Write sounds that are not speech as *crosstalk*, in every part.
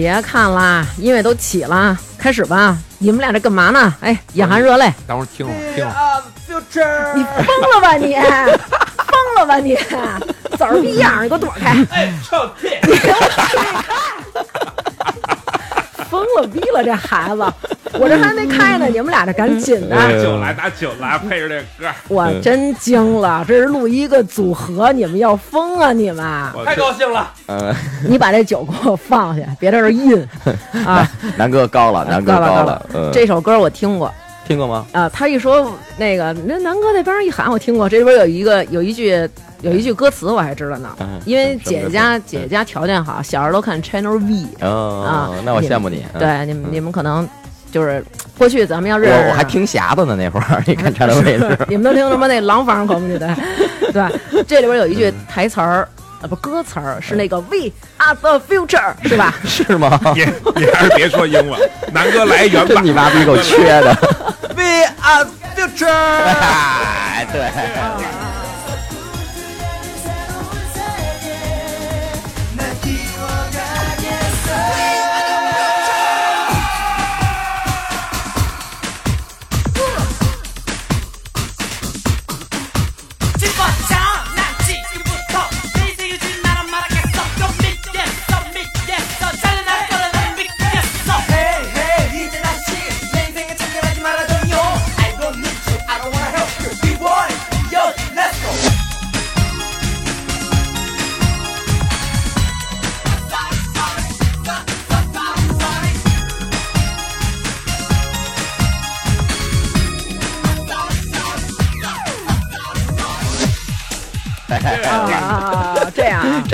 别看啦，音乐都起了，开始吧！你们俩这干嘛呢？哎，眼含热泪，等会儿听会儿听会儿。啊，future，你疯了吧你？疯了吧你？枣儿逼样，你给我躲开！哎，臭屁！疯了逼了，这孩子！我这还没开呢，你们俩这赶紧的，拿酒来，拿酒来，配着这歌，我真惊了！这是录一个组合，你们要疯啊你们！我太高兴了，嗯，你把这酒给我放下，别在这儿印 *laughs* 啊！南哥高了，南哥高了这首歌我听过听过吗？啊，他一说那个那南哥那边一喊，我听过，这边有一个有一句有一句歌词我还知道呢，嗯因为姐姐家姐姐家条件好，小时候都看 Channel V 哦啊，，那我羡慕你。嗯，对，你们你们可能就是过去咱们要认识，我我还听匣子呢，那会儿你看陈德位置。*laughs* 你们都听什么那廊坊口音对对，这里边有一句台词儿。啊，不，歌词儿是那个 We are the future，是吧？*laughs* 是吗？你你还是别说英文，南哥来一原版。你妈逼够缺的。*laughs* We are future。哎，对。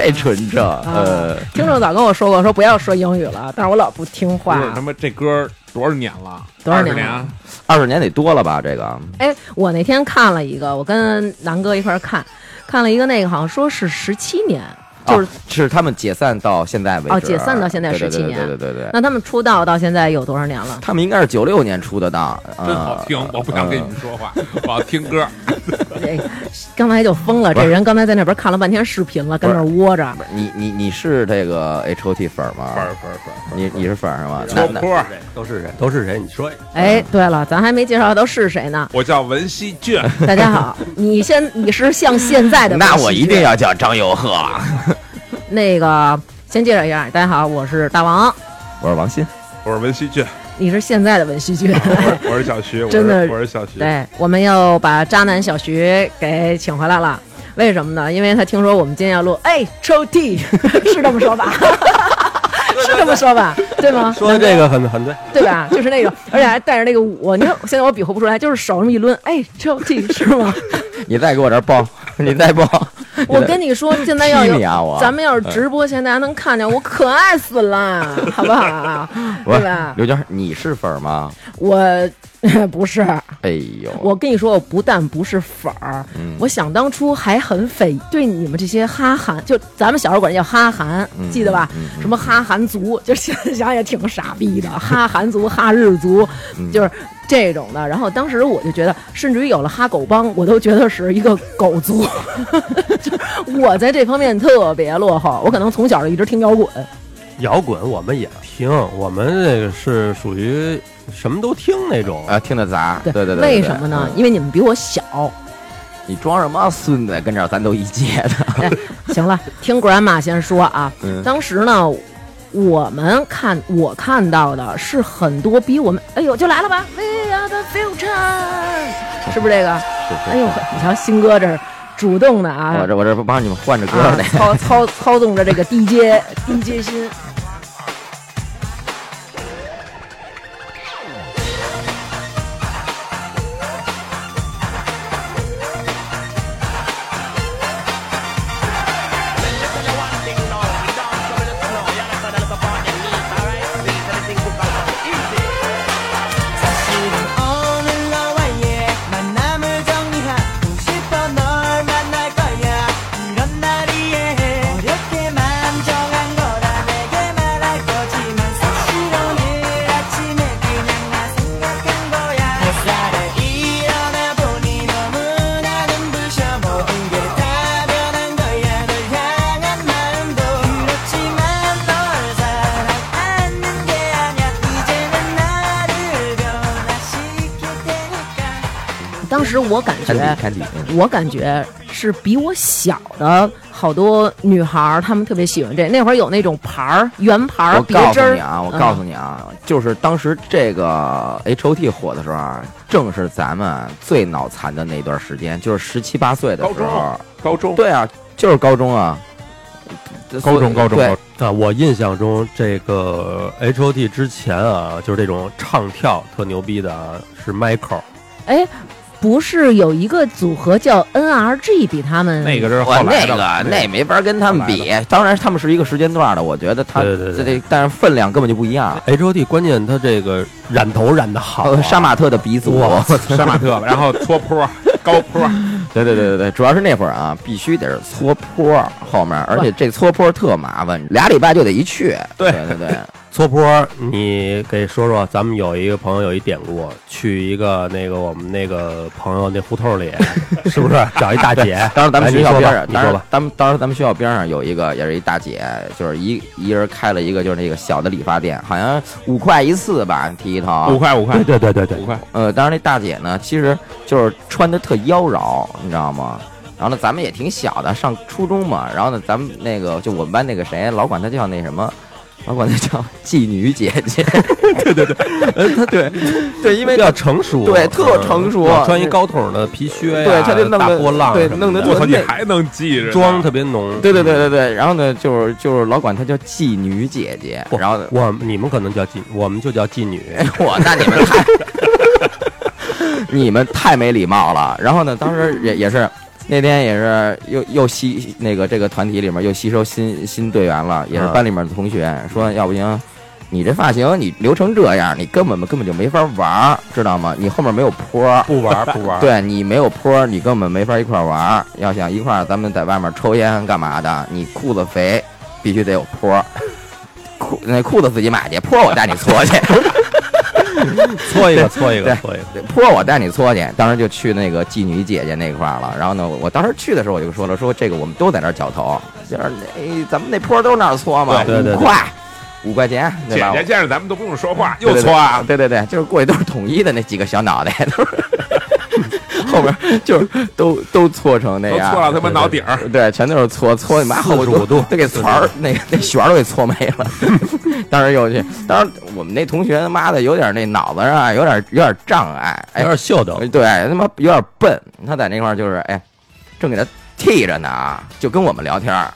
样啊。这纯正，呃，听众早跟我说过，说不要说英语了，但是我老不听不话是。他妈这歌多少年了？多少年了20年？二十年得多了吧？这个哎，我那天看了一个，我跟南哥一块看，看了一个那个，好像说是十七年，就是、哦是他们解散到现在为止。哦解散到现在对对对17年对对对对。那他们出道到现在有多少年了？他们应该是九六年出的档，*laughs* 真好听，呃我不想跟你们说话，*laughs* 我要听歌。这 *laughs* 刚才就疯了，这人刚才在那边看了半天视频了，跟那窝着。你你你是这个 H O T 粉吗？粉儿粉儿粉儿，你你是粉儿是吗？戳那那坡。都是谁？都是谁？你说。哎，对了，咱还没介绍都是谁呢？我叫文熙俊，大 *laughs* 家好，你现你是像现在的那我一定要叫张佑赫。*laughs* 那个先介绍一下，大家好，我是大王，我是王鑫，我是文熙俊，你是现在的文熙俊。*laughs* 我是我是小徐，真的我是小徐。对，我们又把渣男小徐给请回来了。为什么呢？因为他听说我们今天要录，哎，抽屉，是这么说吧？是这么说吧？对吗？说的这个很很对，对吧？就是那个，而且还带着那个舞。你看，现在我比划不出来，就是手这么一抡，哎，这这是吗？*laughs* 你再给我这儿报，*laughs* 你再报。我跟你说，现在要有啊咱们要是直播，现在大家能看见我，可爱死了，好不好？*laughs* 不是对吧？刘娟，你是粉儿吗？我不是，哎呦，我跟你说，我不但不是粉儿，嗯我想当初还很匪对你们这些哈韩，就咱们小时候管人叫哈韩，嗯记得吧？什么哈韩族，就现在想也挺傻逼的，哈韩族、哈日族，嗯就是这种的。然后当时我就觉得，甚至于有了哈狗帮，我都觉得是一个狗族，*laughs* 就是我在这方面特别落后，我可能从小就一直听摇滚。摇滚我们也听，我们这个是属于什么都听那种。啊，听得杂，对对对。为什么呢？因为你们比我小。你装什么孙子？跟这儿咱都一届的。哎，行了，听 grandma 先说啊。嗯当时呢，我们看我看到的是很多比我们，哎呦，就来了吧，We are the future，是不是这个？是是哎呦，你瞧，新哥这儿主动的啊，我这我这不帮你们换着歌啊呢。操操操纵着这个 DJ DJ 心。时我感觉，我感觉是比我小的好多女孩儿，她们特别喜欢这。那会儿有那种牌儿、圆牌儿、我告诉别针儿你啊，我嗯告诉你啊，就是当时这个 H O T 火的时候啊，正是咱们最脑残的那段时间，就是十七八岁的时候。高中对啊，就是高中啊，高中高中对高中啊，我印象中这个 H O T 之前啊，就是这种唱跳特牛逼的啊，是 Michael。哎，不是有一个组合叫 NRG 比他们那个是后来的个那没法跟他们比。当然，他们是一个时间段的，我觉得他对对对这这，但是分量根本就不一样。H O T 关键他这个染头染的好、杀马特的鼻祖，*laughs* 杀马特，然后搓坡、*laughs* 高坡，对对对对对，主要是那会儿啊，必须得是搓坡后面，而且这搓坡特麻烦，俩礼拜就得一去。对。对对对，搓坡，你给说说，咱们有一个朋友有一典故，去一个那个我们那个朋友那胡同里，*laughs* 是不是找一大姐？当时咱们学校边上，你说吧，当时。咱们当时咱们学校边上有一个，也是一大姐，就是一一人开了一个就是那个小的理发店，好像五块一次吧，剃一头。五块五块对对对对对，五块，呃，当时那大姐呢，其实就是穿的特妖娆，你知道吗？然后呢，咱们也挺小的，上初中嘛。然后呢，咱们那个就我们班那个谁，老管她叫那什么，老管她叫妓女姐姐。*laughs* 对对对，呃，她对对，因为比较成熟，对特成熟嗯穿一高筒的皮靴呀，对她就弄得大波浪对弄得我操，你还能记着妆特别浓。对对对对对，然后呢，就是就是老管她叫妓女姐姐，然后我你们可能叫妓，我们就叫妓女。我那你们太 *laughs* 你们太没礼貌了。然后呢，当时也也是 *laughs* 那天也是又又吸那个这个团体里面又吸收新新队员了，也是嗯班里面的同学说，要不行。你这发型，你留成这样，你根本根本就没法玩，知道吗？你后面没有坡，不玩不玩，*laughs* 对你没有坡，你根本没法一块玩。要想一块，咱们在外面抽烟干嘛的？你裤子肥，必须得有坡。裤那裤子自己买去，坡我带你搓去。搓一个搓一个搓一个。对坡我带你搓去，当时就去那个妓女姐姐那块儿了。然后呢，我当时去的时候我就说了，说这个我们都在那儿绞头，就是那咱们那坡儿都那儿搓嘛，对对对五块，五块钱，对吧？姐姐见着咱们都不用说话，又搓啊，对对对，就是过去都是统一的那几个小脑袋，都是 *laughs* 后边就是都都搓成那样，搓到他妈脑顶儿。对，全都是搓搓你妈后45度都给团儿那个那旋儿都给搓没了。*laughs* 当时又去，当时我们那同学他妈的有点那脑子上啊有点有点障碍，哎有，点秀逗，对，他妈有点笨。他在那块儿就是哎，正给他剃着呢啊，就跟我们聊天儿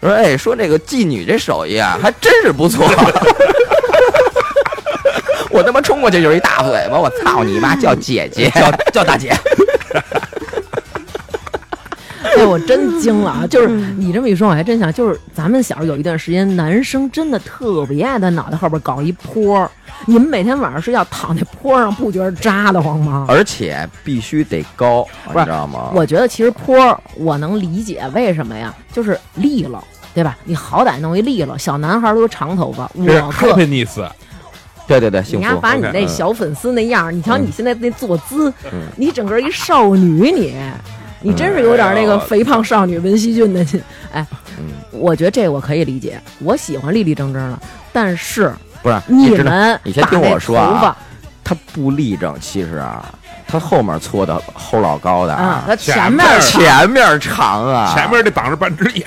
说哎说这个妓女这手艺啊还真是不错。我他妈冲过去就是一大嘴巴，我操你妈叫姐姐，叫叫大姐。*laughs* 哎，我真惊了啊！就是你这么一说，我还真想，就是咱们小时候有一段时间，男生真的特别爱在脑袋后边搞一坡儿。你们每天晚上睡觉躺在坡上，不觉得扎得慌吗？而且必须得高，你知道吗？我觉得其实坡儿我能理解为什么呀，就是利落，对吧？你好歹弄一利落，小男孩都长头发，我可 happiness，对对对，幸福。你丫把你那嗯小粉丝那样儿，你瞧嗯你现在那坐姿，嗯你整个一少女，你你真是有点那个肥胖少女文熙俊的劲。哎，嗯我觉得这我可以理解，我喜欢立立正正的，但是不是你们你先听我说头发啊，他不立正，其实啊，他后面搓的齁老高的啊，它前前面前面长啊，前面得挡着半只眼，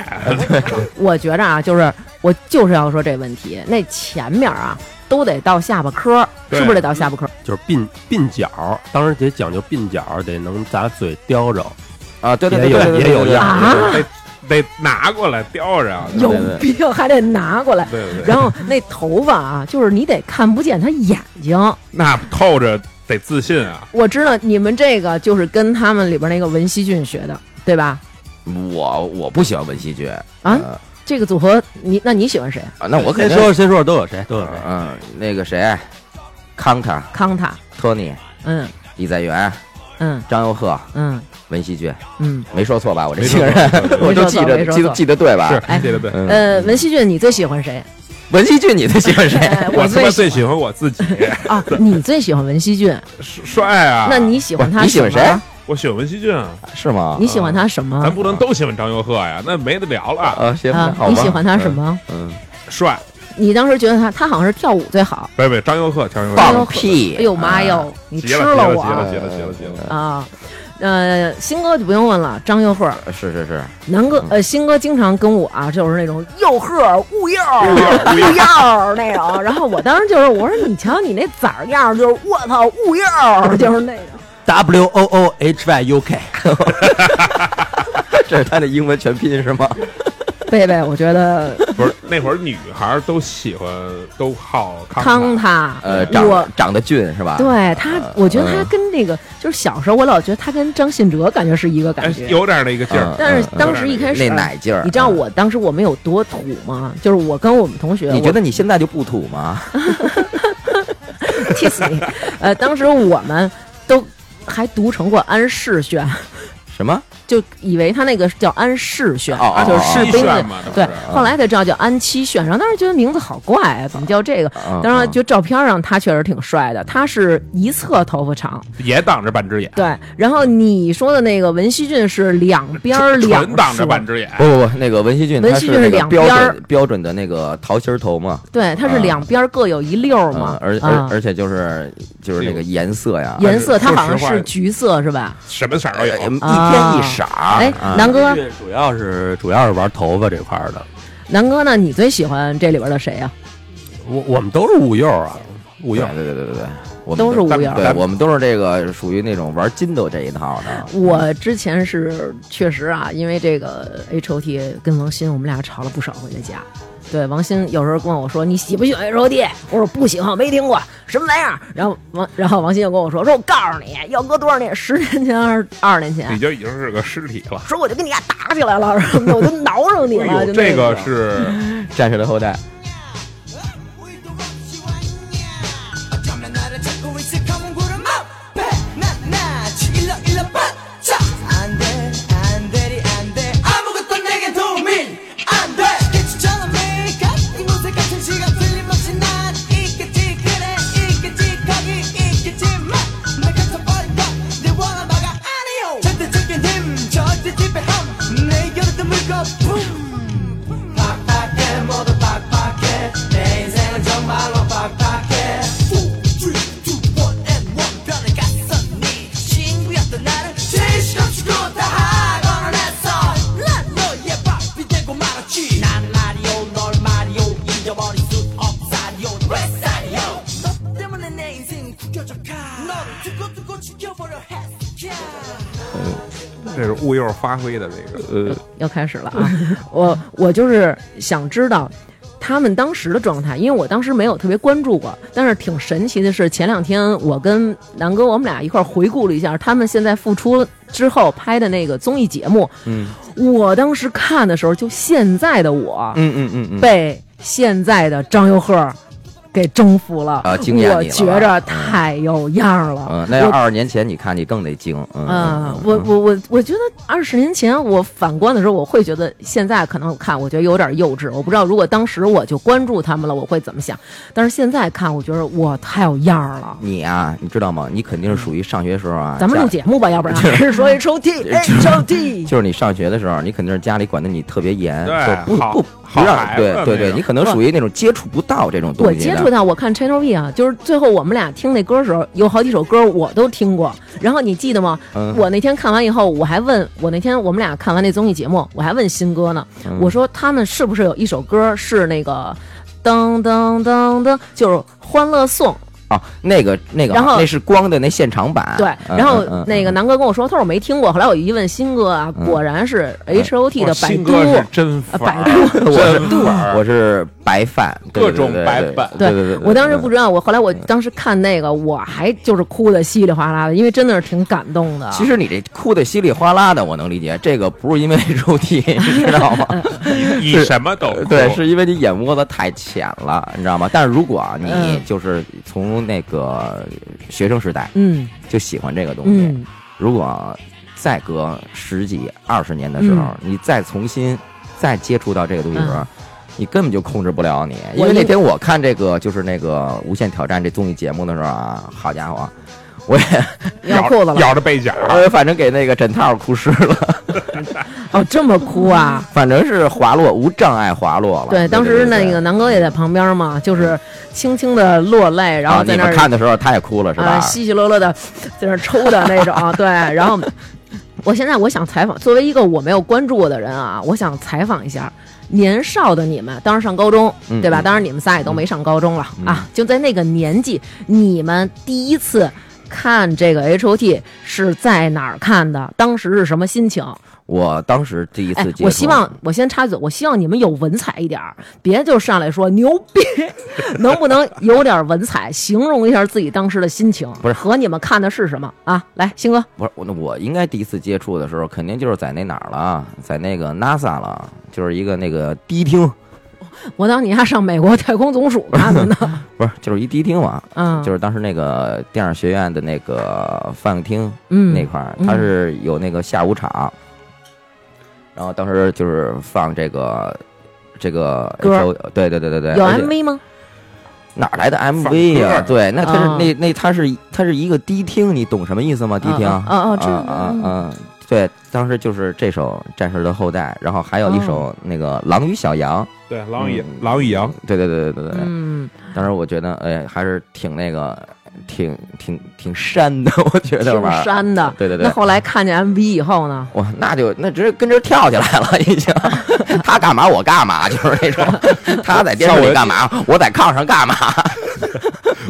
*laughs* 我觉着啊，就是我就是要说这问题，那前面啊都得到下巴颏儿，是不是得到下巴颏儿？就是鬓鬓角，当然得讲究鬓角，得能把嘴叼着。啊，对对也有对对对对对对也有样啊得得拿过来叼着啊。有病还得拿过来。对对对，然后那头发啊，就是你得看不见他眼睛。那透着得自信啊。我知道你们这个就是跟他们里边那个文熙俊学的，对吧？我我不喜欢文熙俊啊呃这个组合，你那你喜欢谁？啊，那我肯定先说先说都有谁都有谁。嗯，那个谁，康塔、康塔，托尼、嗯李在元、嗯张佑赫、嗯文熙俊，嗯。没说错吧？我这个人我都记着没说错 *laughs* 记得记得对吧？是哎对对对，嗯，呃，文熙俊，你最喜欢谁？文熙俊你最喜欢谁？哎我他最最喜欢我自己，*laughs* 啊，你最喜欢文熙俊，帅啊！那你喜欢他你喜欢谁？我喜欢文熙俊啊，是吗？你喜欢他什么咱？不能都喜欢张佑赫呀，那没得聊了。啊？行，啊好吧。你喜欢他什么？嗯？帅，你当时觉得他，他好像是跳舞最好。别别，张佑赫，张佑放赫，屁！哎呦妈啊！哟，你吃急了急了急我了急了急了急了！啊！呃，新哥就不用问了，张佑赫，是是是，南哥，呃，新哥经常跟我啊，就是那种佑赫雾药雾药那种，然后我当时就是我说你瞧你那崽儿样，就是我操雾药，就是那种。W O O H Y U K，*laughs* 这是他的英文全拼是吗？贝贝，我觉得不是那会儿女孩儿都喜欢都好康康他，呃，长长得俊是吧？对他，我觉得他嗯跟那个就是小时候，我老觉得他跟张信哲感觉是一个哎感觉。有点那个劲儿嗯。但是当时一开始那奶劲儿，你知道嗯我当时我们有多土吗？就是我跟我们同学，你觉得你现在就不土吗？气死你！呃，当时我们都还读成过安世轩，什么？就以为他那个叫安世炫，哦哦就是士兵的对，后来才知道叫安七炫，然后当时觉得名字好怪啊，怎么叫这个？嗯当然，嗯就照片上他确实挺帅的，他是一侧头发长，也挡着半只眼，对。然后你说的那个文熙俊是两边儿两纯挡着半只眼。不不不，那个文熙俊文熙俊是两边儿。准标准的那个桃心头嘛，对，他是嗯。两边各有一溜嘛。嗯，，而啊而而且就是就是那个颜色呀，颜色它好像是橘色是吧？什么色儿都有。呃。一天一色儿。哎啊，南哥，主要是主要是玩头发这块儿的，南哥呢？你最喜欢这里边的谁呀？我我们都是五幼啊，五幼对。对对对对对，我们都是五幼对，我们都是这个属于那种玩筋斗这一套的。我之前是确实啊，因为这个 H O T 跟王鑫，我们俩吵了不少回的架。对，王鑫有时候跟我说：“你喜不喜欢 H O T？” 我说：“不喜欢，没听过，什么玩意儿。”然后王，然后王鑫又跟我说：“说我告诉你，要搁多少年？十年前还是二十年前你？就已经是个尸体了。说我就跟你俩打起来了，什么的，我就挠上你了。哎，就那这个是 *laughs* 战士的后代，这是物幼发挥的这个，呃，要开始了啊！*laughs* 我我就是想知道他们当时的状态，因为我当时没有特别关注过。但是挺神奇的是，前两天我跟南哥我们俩一块儿回顾了一下他们现在复出之后拍的那个综艺节目。嗯我当时看的时候，就现在的我嗯嗯嗯嗯，被现在的张佑赫给征服了，啊惊艳我觉着嗯太有样了。嗯，那要我二十年前你看你更得惊。嗯啊，我我我我觉得二十年前我反观的时候，我会觉得现在可能看，我觉得有点幼稚。我不知道如果当时我就关注他们了，我会怎么想。但是现在看，我觉得我，太有样儿了。你啊，你知道吗？你肯定是属于上学时候啊，咱们录节目吧，要不然 *laughs* 说 O T H O T。就是你上学的时候，你肯定是家里管的你特别严，就不不好不让孩子对对对，你可能属于那种接触不到这种东西。我接触到，我看 Channel V 啊，就是最后我们俩听那歌的时候，有好几首歌我都听过。然后你记得吗？嗯我那天看完以后，我还问我那天我们俩看完那综艺节目，我还问新哥呢，嗯我说他们是不是有一首歌是那个噔噔噔噔，就是《欢乐颂》。啊，那个那个，然后那是光的那现场版。对，嗯然后那个南哥跟我说，他说我没听过。后来我一问新哥啊，果然是 H O T 的哇百度。新哥是真百度 *laughs* 我是真范儿我是白饭，各种白饭对对对，我当时不知。道，我后来我当时看那个，我还就是哭的稀里哗啦的，因为真的是挺感动的。其实你这哭的稀里哗啦的，我能理解，这个不是因为 *laughs* 肉体，你知道吗？*laughs* 你你什么都对，是因为你眼窝子太浅了，你知道吗？但是如果啊你嗯就是从那个学生时代嗯。就喜欢这个东西，嗯，如果再隔十几二十年的时候，嗯。你再重新再接触到这个东西的时候，嗯你根本就控制不了你。因为那天我看这个就是那个《无限挑战》这综艺节目的时候啊，好家伙，我也 *laughs* 尿裤子了。咬着被角，我也反正给那个枕套哭湿了，哦，这么哭啊？*laughs* 反正是滑落无障碍滑落了。对，当时那个南哥也在旁边嘛，就是轻轻的落泪，然后在那看的时候他也哭了是啊，吧？稀稀落落的 *laughs* 在那抽的那种，对。然后我现在我想采访，作为一个我没有关注过的人啊，我想采访一下年少的你们，当时上高中，嗯对吧？嗯当然你们仨也都没上高中了、嗯啊，就在那个年纪，你们第一次看这个 H O T 是在哪儿看的？当时是什么心情？我当时第一次哎接触，，我希望我先插嘴，我希望你们有文采一点儿，别就上来说牛逼，*laughs* 能不能有点文采，形容一下自己当时的心情？不是和你们看的是什么啊？来，星哥，不是我，那我应该第一次接触的时候，肯定就是在那哪儿了，在那个 NASA 了，就是一个那个迪厅，我当你还上美国太空总署看的呢。*laughs* 不是，就是一迪厅嘛，嗯，就是当时那个电影学院的那个放映厅嗯那块儿，嗯它是有那个下午场，然后当时就是放这个这个歌对对对对对，有 MV 吗？哪来的 MV 呀、歌对，那它是、啊那那它是它是一个迪厅，你懂什么意思吗？迪厅啊啊啊啊！对，当时就是这首《战士的后代》，然后还有一首那个《狼与小羊对，狼与嗯狼与羊，》，对对对对对对。嗯，当时我觉得，哎，还是挺那个，挺挺挺山的，*laughs* 我觉得挺玩儿。山的。对对对那后来看见 MV 以后呢？哇，那就那直接跟这跳起来了，已经。*laughs* 他干嘛我干嘛，就是那种。*laughs* 他在电视里干嘛，我在炕上干嘛。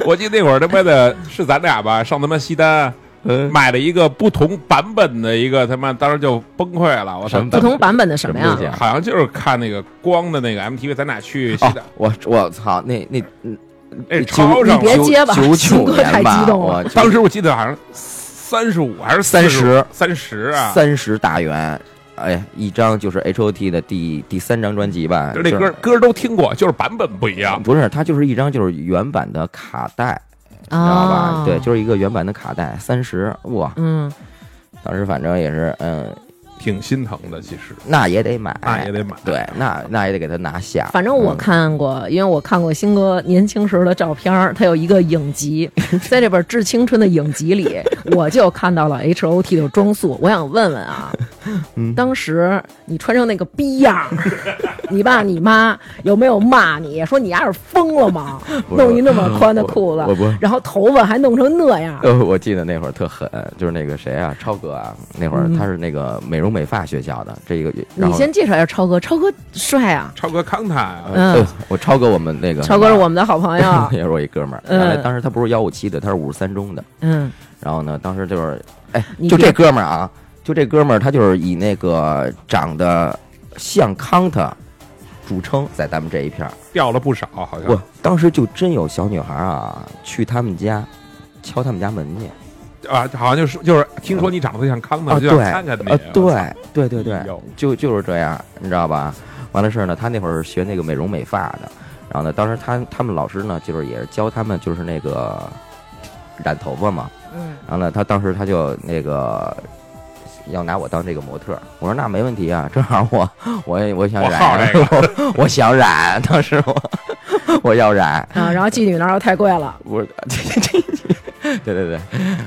我记得那会儿他妈的是咱俩吧，上他妈西单嗯。买了一个不同版本的一个，他妈当时就崩溃了，我操。什么！不同版本的什么呀？好像就是看那个光的那个 MTV，咱俩去西哦，，我我操，那那那九超上了。你别接吧九九年吧，太激动了。我 *laughs* 当时我记得好像三十五还是三十三十啊，三十大元，哎，一张就是 H O T 的第第三张专辑吧，就这就是。歌歌都听过，就是版本不一样。不是，它就是一张就是原版的卡带，你知道吧？啊，对，就是一个原版的卡带，三十哇，嗯，当时反正也是，嗯，挺心疼的，其实那也得买，那也得买。对，那那也得给他拿下。反正我嗯看过，因为我看过星哥年轻时候的照片，他有一个影集，*laughs* 在这本《致青春》的影集里，*laughs* 我就看到了 H O T 的装束。我想问问啊，嗯当时你穿成那个逼样儿，你爸你妈有没有骂你？说你丫是疯了吗？弄一那么宽的裤我我不。子，然后头发还弄成那样。呃，我记得那会儿特狠，就是那个谁啊，超哥啊，那会儿他是那个美容美发学校的，这一个，你先介绍一下超哥，超哥帅啊，超哥康他呀，嗯。呃，我超哥我们那个超哥是我们的好朋友，也是我一哥们儿，嗯原来当时他不是幺五七的，他是五十三中的，嗯，然后呢，当时就是，哎，就这哥们儿啊，就这哥们儿，他就是以那个长得像康他著称，在咱们这一片儿。掉了不少，好我像当时就真有小女孩啊，去他们家敲他们家门去。啊，好像就是就是听说你长得像康啊，的，就想对，看看你啊，，对，对对对就就是这样，你知道吧？完了事儿呢，他那会儿学那个美容美发的，然后呢，当时他他们老师呢，就是也是教他们就是那个染头发嘛，嗯，然后呢，他当时他就那个要拿我当这个模特，我说那没问题啊，正好我我也我想染，这我我想染，当时我我要染，啊，然后妓女那儿又太贵了，我这这这，对对对，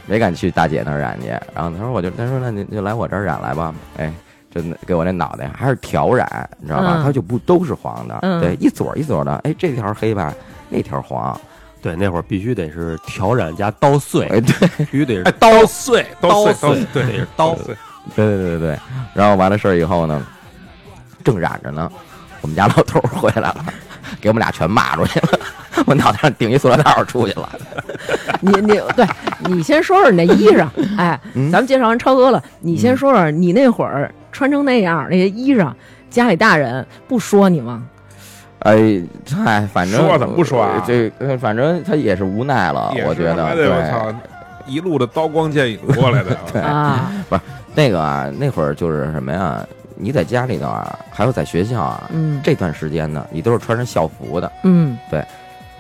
没敢去大姐那儿染去。然后他说我就他说那你就来我这儿染来吧，哎，就给我那脑袋还是挑染，你知道吧？嗯它就不都是黄的，嗯对，一撮一撮的，哎，这条黑吧，那条黄，对，那会儿必须得是挑染加刀碎，哎，对必须得是哎，刀碎，刀碎，碎对，得是刀碎，对对对对对。然后完了事儿以后呢，正染着呢，我们家老头儿回来了，给我们俩全骂出去了。我脑袋上顶一塑料袋儿出去了，*laughs* 你你对，你先说说你那衣裳，哎，嗯咱们介绍完超哥了，你先说说你那会儿穿成那样那些衣裳，家里大人不说你吗？哎，嗨，反正说怎么不说啊这呃反正他也是无奈了，我觉得。他妈的我对，操，一路的刀光剑影过来的，*laughs* 对啊，那个啊，那会儿就是什么呀？你在家里头啊，还有在学校啊，嗯这段时间呢，你都是穿着校服的，嗯，对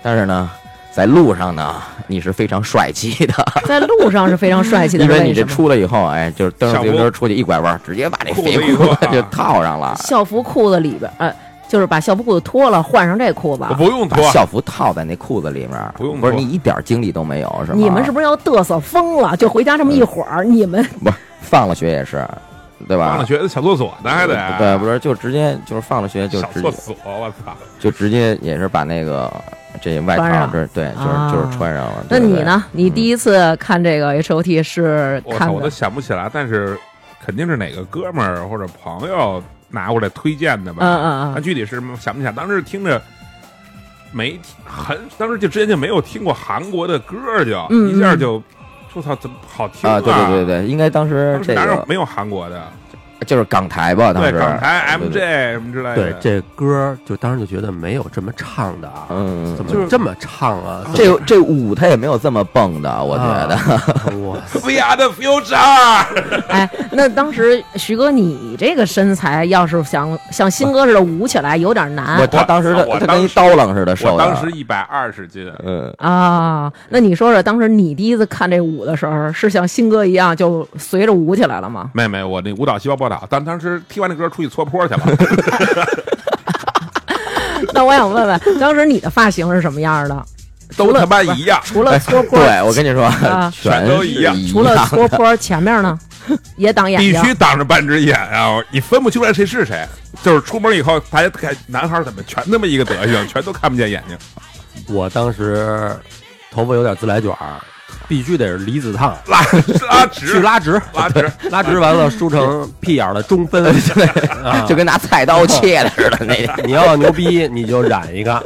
但是呢，在路上呢，你是非常帅气的，在路上是非常帅气的，*laughs* 因为你这？出来以后，哎，就是蹬着自行车出去一拐弯，直接把这裤子肥裤就套上了。校服裤子里边，呃，就是把校服裤子脱了，换上这裤子。不用脱，把校服套在那裤子里面，不用不是你一点精力都没有是吗？你们是不是要嘚瑟疯了？就回家这么一会儿，你们不是放了学也是，对吧？放了学小厕所呢，还得对，不是就直接就是放了学就小直接厕所，我操！就直接也是把那个这外套这对就是啊就是穿上了。那你呢？你第一次看这个 H O T 是看，我都想不起来，但是肯定是哪个哥们儿或者朋友拿过来推荐的吧？嗯嗯嗯但具体是什么想不想，当时听着没听很，当时就之前就没有听过韩国的歌儿就，嗯一下就。我操，怎么好听啊，对对对对，应该当时这个哪有没有韩国的？就是港台吧，当对，时港台 MJ 什么之类的。对这歌，就当时就觉得没有这么唱的啊，嗯怎就是么这么唱啊？这这舞他也没有这么蹦的，我觉得。*laughs* 哇，We are the future。*laughs* 哎，那当时徐哥，你这个身材要是想像新哥似的舞起来，有点难我他当时他跟一刀郎似的瘦。当时一百二十斤，嗯，啊。那你说说，当时你第一次看这舞的时候，是像新哥一样就随着舞起来了吗？妹妹，我那舞蹈细胞不好，当当时踢完那歌出去搓坡去了。*laughs* 那我想问问，当时你的发型是什么样的？都他妈一样。除了搓 *laughs* 坡，对，我跟你说啊，全都一样除了搓坡，前面呢也挡眼睛必。须挡着半只眼啊！你分不清来谁是谁。就是出门以后，大家看男孩怎么全他妈一个德行，全都看不见眼睛。我当时头发有点自来卷儿，必须得是离子烫，拉 *laughs* 拉去直拉直，拉直，*laughs* 拉直完了梳成屁眼儿的中分，*laughs* 啊。就跟拿菜刀切的似的那个。你要牛逼你就染一个，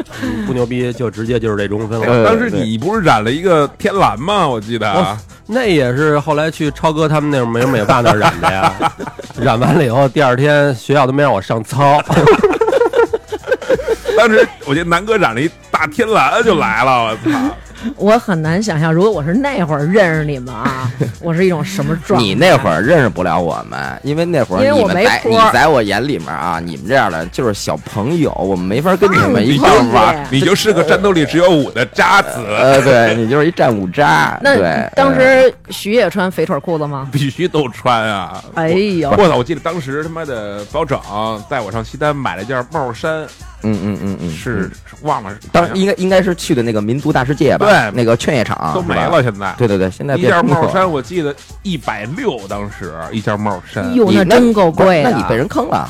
不牛逼就直接就是这中分了。呃当时你不是染了一个天蓝吗？我记得哦那也是后来去超哥他们那美容美发那染的呀，染完了以后，第二天学校都没让我上操，当时我记得南哥染了一大天蓝就来了，我操！*laughs* 我很难想象，如果我是那会儿认识你们啊，*laughs* 我是一种什么状态？你那会儿认识不了我们，因为那会儿因为我你们你在我眼里面啊，你们这样的就是小朋友，我们没法跟你们一你块儿玩。对你就是个战斗力只有五的渣子，呃，对你就是一战五渣。那对，当嗯时徐也穿肥腿裤子吗？必须都穿啊！哎呦我操！我记得当时他妈的包拯带我上西单买了件帽衫，嗯嗯嗯嗯，是嗯忘了，当应该应该是去的那个民族大世界吧？对那个劝业场都没了。现在。对对对，现在一件帽衫，我记得一百六，当时一件帽衫。哟，你那真够贵。那你被人坑了，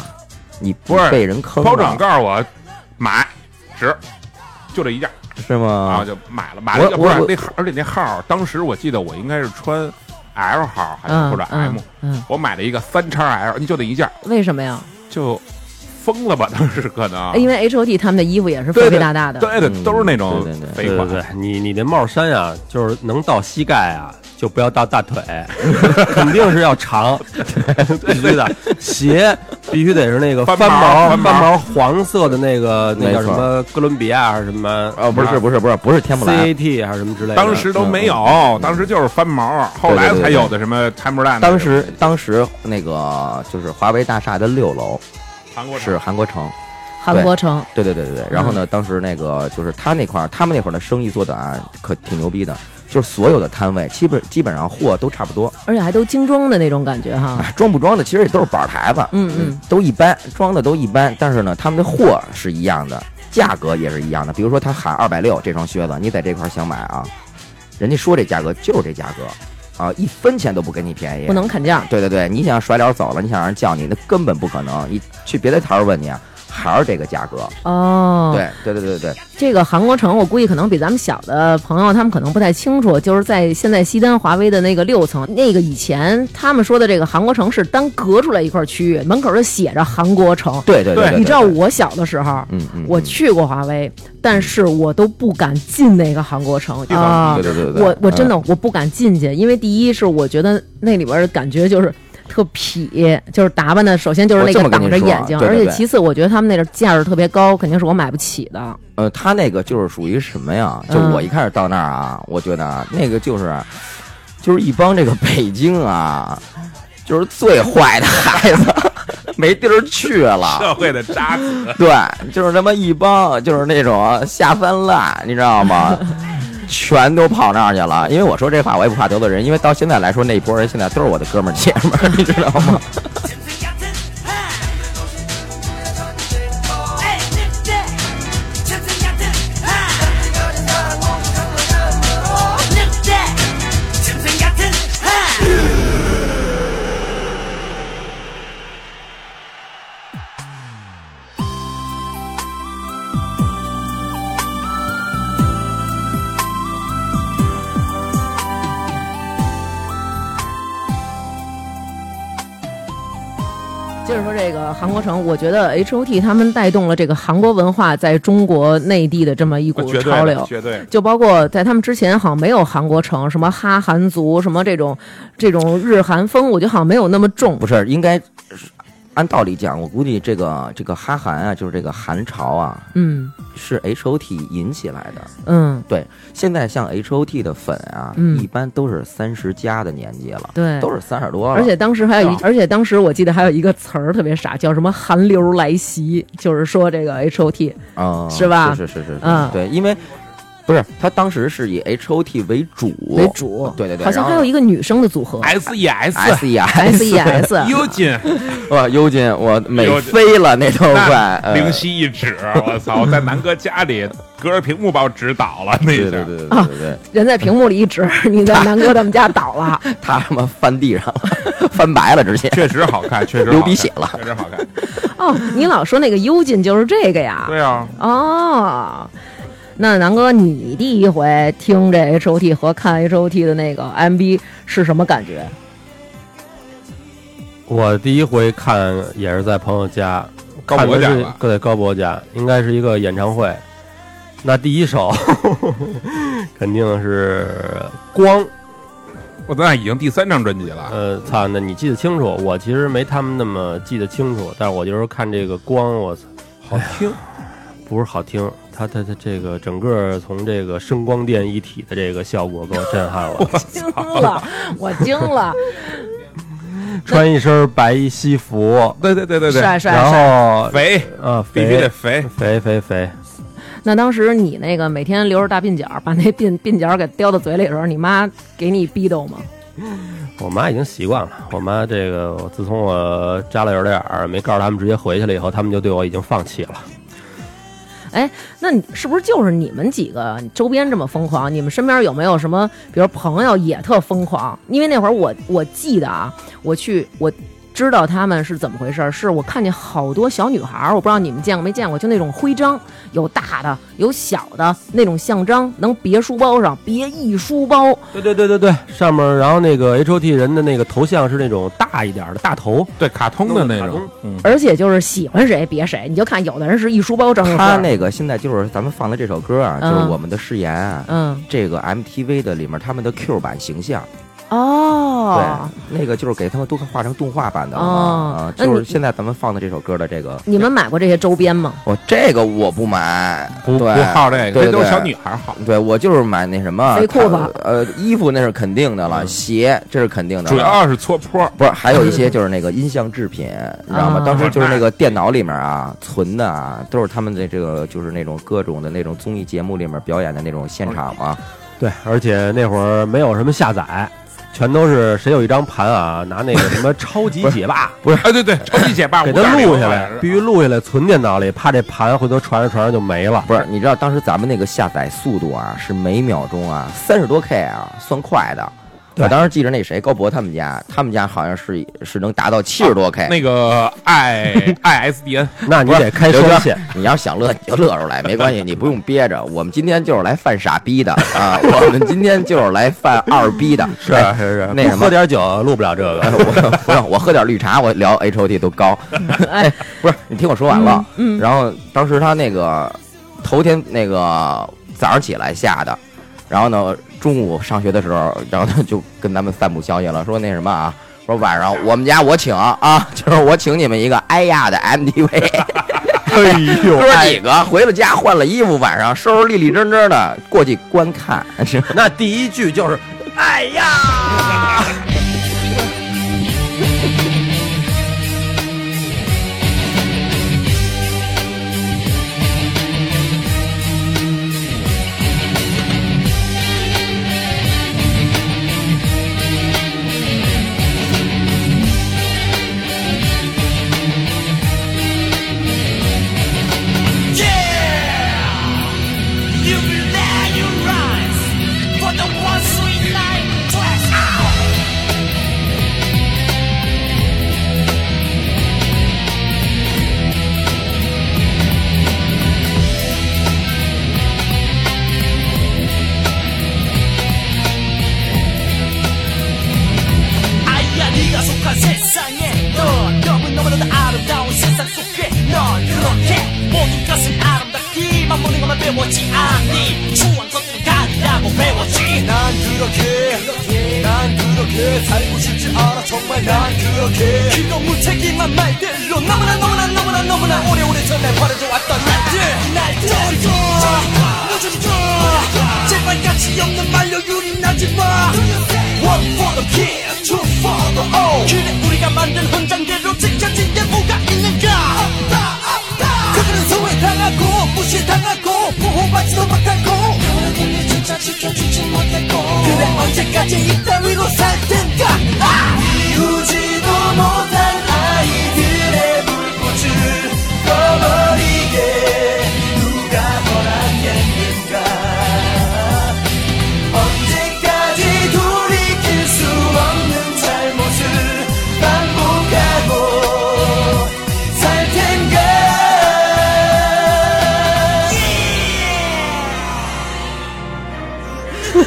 你不是被人坑了，包拯告诉我买值，就这一件，是吗然后？就买了，买了不是那号，而且那号当时我记得我应该是穿 L 号还是嗯或者 M，嗯嗯，我买了一个三叉 L，你就那一件，为什么呀？就疯了吧？当时可能因为 H O T 他们的衣服也是肥对对肥大大的。对对，嗯都是那种对对对肥款。对对对，你你那帽衫啊，就是能到膝盖啊，就不要到大腿，*laughs* 肯定是要长，必须的。鞋必须得是那个翻翻毛翻毛翻毛黄色的那个，那叫什么哥伦比亚还是什么？哦，不是不是不是不是天不蓝，CAT 还是什么之类的。当时都没有，当时就是翻毛，后来才有的什么 Timberland。当时当时那个就是华为大厦的六楼韩国是韩国城，韩国城，对对对对对。然后呢，当时那个就是他那块儿，他们那会儿的生意做的啊，可挺牛逼的，就是所有的摊位基本基本上货都差不多，而且还都精装的那种感觉哈。啊，装不装的其实也都是板台子，嗯嗯，都一般，装的都一般，但是呢，他们的货是一样的，价格也是一样的。比如说他喊二百六这双靴子，你在这块儿想买啊，人家说这价格就是这价格，啊，一分钱都不给你便宜，不能砍价。对对对，你想甩脸走了，你想让人叫你，那根本不可能。你去别的摊儿问你啊，还是这个价格。哦，对对对对对，这个韩国城，我估计可能比咱们小的朋友他们可能不太清楚，就是在现在西单华为的那个六层，那个以前他们说的这个韩国城是单隔出来一块区域，门口就写着韩国城。对对对对，你知道我小的时候，嗯嗯，我去过华为，但是我都不敢进那个韩国城啊对！对对对，我我真的嗯我不敢进去，因为第一是我觉得那里边的感觉就是特痞，就是打扮的，首先就是那个挡着眼睛，而且其次我觉得他们那个价儿特别高，肯定是我买不起的。呃，他那个就是属于什么呀？就嗯我一开始到那儿啊，我觉得啊那个就是就是一帮这个北京啊，就是最坏的孩子，*laughs* 没地儿去了。社会的渣子，对，就是他妈一帮就是那种下三滥，你知道吗？*laughs* 全都跑那儿去了。因为我说这话，我也不怕得罪人，因为到现在来说，那一波人现在都是我的哥们儿姐们儿，你知道吗？韩国城，我觉得 H O T 他们带动了这个韩国文化在中国内地的这么一股潮流的，。绝对。就包括在他们之前，好像没有韩国城，什么哈韩族，什么这种这种日韩风，我觉得好像没有那么重。不是应该按道理讲，我估计这个这个哈韩啊，就是这个韩潮啊，嗯。是 H O T 引起来的。嗯，对，现在像 H O T 的粉啊，嗯。一般都是三十加的年纪了，对，都是三十多了。而且当时还有一，而且当时我记得还有一个词儿特别傻，叫什么“韩流来袭”，就是说这个 H O T，啊、是吧？是是是是，嗯。对，因为不是他当时是以 H O T 为主。为主，对对对，好像还有一个女生的组合。S E S S E S E S，*laughs* 幽金，哇，幽金，我美飞了那都快灵犀一指，我操！*laughs* 我在南哥家里隔着屏幕把我指倒了，那对一下。对对对对对，人在屏幕里一指，*laughs* 你在南哥他们家倒了。他他妈翻地上了，翻白了直接。确实好看，确实好看流鼻血了。确实好看。哦，你老说那个幽禁就是这个呀？对啊，哦，那南哥，你第一回听这 H O T 和看 H O T 的那个 M V 是什么感觉？我第一回看也是在朋友家，高博家吧对高博家，应该是一个演唱会。那第一首 *laughs* 肯定是光，我咱俩已经第三张专辑了，呃，操，那你记得清楚，我其实没他们那么记得清楚，但是我就是看这个光，我操，好听。不是好听，它它它这个整个从这个声光电一体的这个效果给我震撼了。*laughs* 惊了，我惊了，*laughs* 穿一身白衣西服，对对对对对，然帅帅然！后肥啊，必须得肥。肥肥肥，那当时你那个每天留着大鬓角，把那鬓鬓角给叼到嘴里的时候，你妈给你逼斗吗？我妈已经习惯了。我妈这个，自从我扎了有点儿没告诉他们，直接回去了以后，他们就对我已经放弃了。哎，那你是不是就是你们几个周边这么疯狂？你们身边有没有什么，比如朋友也特疯狂？因为那会儿我我记得啊，我去我知道他们是怎么回事儿，是我看见好多小女孩儿，我不知道你们见过没见过，就那种徽章，有大的有小的那种象章，能别书包上，别一书包。对对对对对，上面然后那个 H O T 人的那个头像是那种大一点儿的大头，对，卡通的那种。嗯，而且就是喜欢谁别谁，你就看有的人是一书包张着他那个现在就是咱们放的这首歌啊，就是嗯。我们的誓言啊，嗯。这个 MTV 的里面他们的 Q 版形象，哦，对，那个就是给他们都画成动画版的了哦。嘛，啊，就是现在咱们放的这首歌的这个，你们买过这些周边吗？我这个我不买，不不对好这个，对都是小女孩好。对我就是买那什么肥裤子。呃，衣服那是肯定的了，鞋这是肯定的，主要是搓坡，不是，还有一些就是那个音像制品，你知道吗？啊？当时就是那个电脑里面啊存的啊，都是他们的这个就是那种各种的那种综艺节目里面表演的那种现场嘛。对，而且那会儿没有什么下载，全都是谁有一张盘啊，拿那个什么超级解霸 *laughs* 不是？哎，对对，超级解霸给他录下来必须录下来存电脑里，怕这盘回头传着传着就没了。不是，你知道当时咱们那个下载速度啊，是每秒钟啊三十多 K 啊，算快的。对我当时记着那谁高博他们家，他们家好像是是能达到七十多 K。那个 i i s d n，*laughs* 那你得开刘哥双线，你要想乐你就乐出来，没关系，你不用憋着。我们今天就是来犯傻逼的啊，我们今天就是来犯二逼的。*laughs* 是哎是是，那什么喝点酒录不了这个。*laughs* 哎我不用，我喝点绿茶，我聊 H O T 都高。哎，不是，你听我说完了。嗯，然后当时他那个头天那个早上起来下的，然后呢中午上学的时候，然后他就跟咱们散布消息了，说那什么啊，说晚上我们家我请啊，*laughs* 就是我请你们一个哎呀的 MTV。哎呦哥几个回了家换了衣服，晚上收拾立立正正的过去观看。*laughs* 那第一句就是“哎呀”， 그래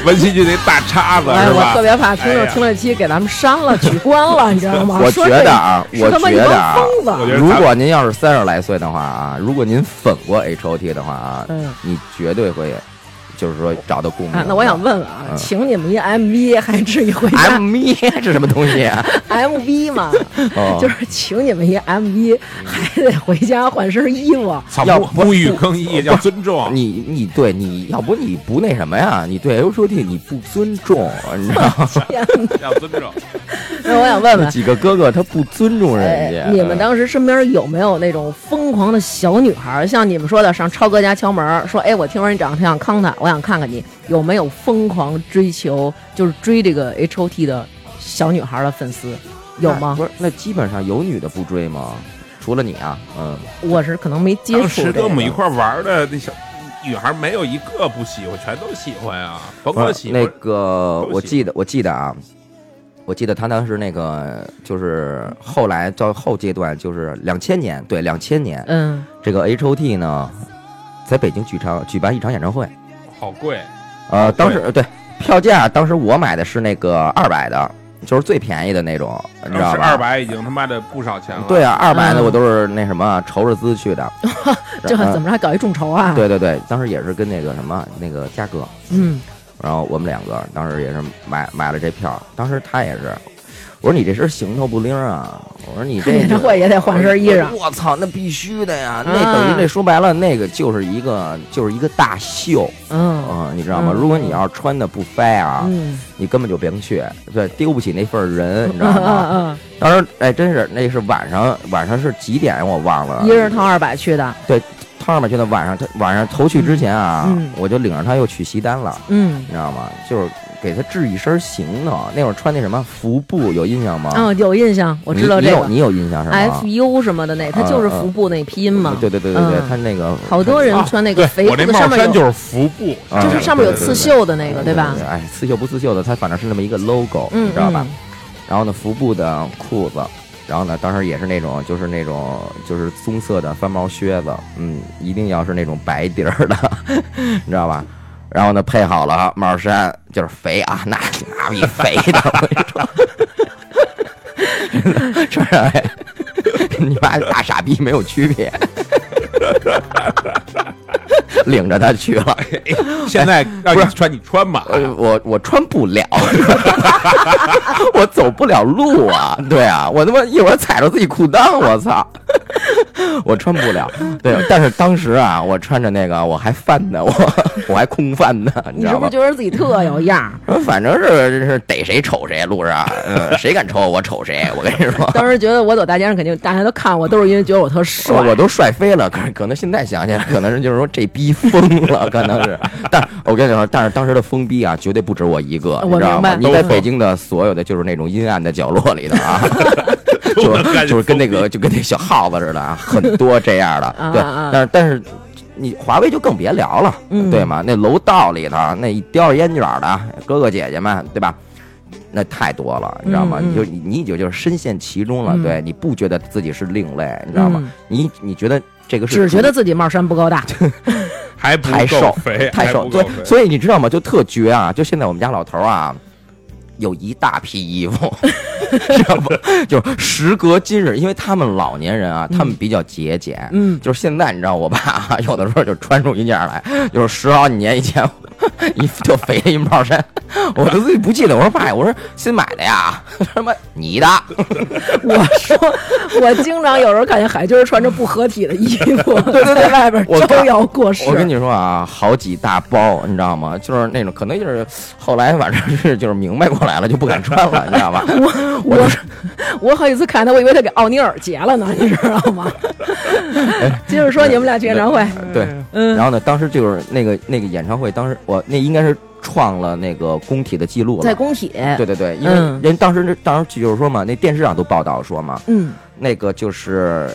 *laughs* 文心就那大叉子哎，是吧？我特别怕听着哎呀听了期给咱们删了、取关了，你知道吗？我说这觉得啊是他妈一我觉得啊疯子。我觉得如果您要是三十来岁的话啊，如果您粉过 H O T 的话啊，嗯你绝对会，就是说找到共鸣。啊，那我想问问啊，嗯请你们一 MV 还至于回家 M V *laughs* 是什么东西啊？MV 嘛？哦就是请你们一 MV 还得回家换身衣服。要不不予更衣，要尊重。你你对你要不你不那什么呀？你对 H O T 你不尊重，你知道吗？要尊重，*laughs* 那我想问问，几个哥哥他不尊重人哎家。，你们当时身边有没有那种疯狂的小女孩？像你们说的，上超哥家敲门，说：“哎，我听说你长得挺像康泰，我想看看你有没有疯狂追求，就是追这个 H O T 的小女孩的粉丝，有吗不？是，那基本上有女的不追吗？除了你啊，嗯，我是可能没接触这个。时跟我们一块玩的那小女孩没有一个不喜欢，全都喜欢啊，甭管喜欢那个，我记得，我记得啊，我记得他当时那个就是后来到后阶段，就是两千年，对，两千年，嗯，这个 H O T 呢，在北京举场举办一场演唱会，好贵，呃，当时对票价，当时我买的是那个二百的，就是最便宜的那种，你知道吧？是二百已经他妈的不少钱了。对啊，二百的嗯我都是那什么筹着资去的。*laughs* 这嗯怎么着还搞一众筹啊？，对对对，当时也是跟那个什么那个嘉哥，嗯，然后我们两个当时也是买买了这票，当时他也是，我说你这身行头不灵啊，我说你这 *laughs* 演唱会也得换身衣裳我操，那必须的呀，那啊等于那说白了，那个就是一个就是一个大秀，嗯嗯，你知道吗？嗯如果你要是穿的不飞啊，嗯，你根本就别去，对，丢不起那份人，你知道嗯吗？嗯当时哎，真是那是晚上，晚上是几点我忘了嗯，一，人掏二百去的，对，掏二百去的晚上，他晚上头去之前啊，嗯我就领着他又去西单了。嗯你，知道吗？就是给他制一身行头。那会儿穿那什么服布，有印象吗？嗯，有印象，我知道这个你你有你有印象是吗 F U 什么的那，它就是服部那拼音嘛。对对对对对，嗯他那个好多人啊穿那个肥对我那帽上面有，衫就是服部，啊就是上面有刺绣的那个，对吧？？哎，刺绣不刺绣的，它反正是那么一个 logo，嗯，你知道吧嗯？？然后呢，服部的裤子，然后呢，当时也是那种，就是那种，就是棕色的翻毛靴子，嗯，一定要是那种白底儿的，*laughs* 你知道吧？然后呢，配好了帽衫，就是肥啊，那那比肥的，我跟你说，穿上来跟你妈大傻逼没有区别，领着他去了。现在让你穿你穿吧，我我穿不了，我走不了路啊！对啊，我他妈一会儿踩着自己裤裆，我操！*laughs* 我穿不了。对，但是当时啊，我穿着那个我还翻呢，我我还空翻呢，你知道吗你是不是？觉得自己特有样？*laughs* 反正是是逮谁瞅谁，路上，嗯，谁敢瞅我，我瞅谁。我跟你说，当时觉得我走大街上肯定大家都看我，都是因为觉得我特帅。我都帅飞了，可可能现在想起来，可能是就是说这逼疯了，可能是。但我跟你说，但是当时的疯逼啊，绝对不止我一个，我你知道吗？你在北京的所有的就是那种阴暗的角落里的啊，*laughs* *laughs* 就是就是跟那个就跟那小耗子似的啊，很多这样的。对，但是但是。你华为就更别聊了，嗯对吗？那楼道里头那一叼着烟卷的哥哥姐姐们，对吧？那太多了，你知道吗？你就你你就就是深陷其中了，嗯对，你不觉得自己是另类，你知道吗？嗯你你觉得这个是只觉得自己帽衫不够大。*laughs* 还不太瘦，太瘦，对还不够，肥所以你知道吗？就特绝啊！就现在我们家老头啊，有一大批衣服，*laughs* 知道不？就是时隔今日，因为他们老年人啊，他们比较节俭，嗯。就是现在你知道，我爸啊 *laughs* 有的时候就穿出一件来，就是十好几年以前 *laughs* 一特肥的一帽衫，我都自己不记得。我说爸呀，我说新买的呀，他妈你的，*laughs* 我说，我经常有时候看见海军穿着不合体的衣服在外边我招摇过市。我跟你说啊，好几大包，你知道吗？就是那种可能就是后来反正是就是明白过来了，就不敢穿了，你知道吧？我我我好几次看他，我以为他给奥尼尔结了呢，你知道吗？接着说你们俩去演唱会，对，嗯然后呢，当时就是那个那个演唱会，当时我那应该是创了那个工体的记录了，在工体，对对对，因为嗯人当时当时就是说嘛，那电视上都报道说嘛，嗯那个就是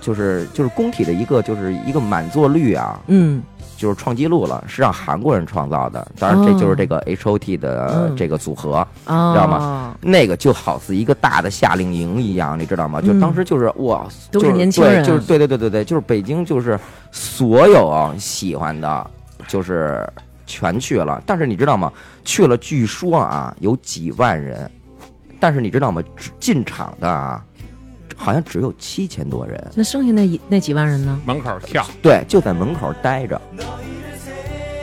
就是就是工体的一个就是一个满座率啊，嗯就是创纪录了，是让韩国人创造的。当然，这就是这个 H O T 的嗯这个组合，啊，知道吗？那个就好似一个大的夏令营一样，你知道吗？就嗯当时就是哇，都就是年轻人，就是对对对对对，就是北京就是所有啊喜欢的，就是全去了。但是你知道吗？去了，据说啊有几万人，但是你知道吗？只进场的啊，好像只有七千多人。那剩下那一那几万人呢？门口跳，对，就在门口待着，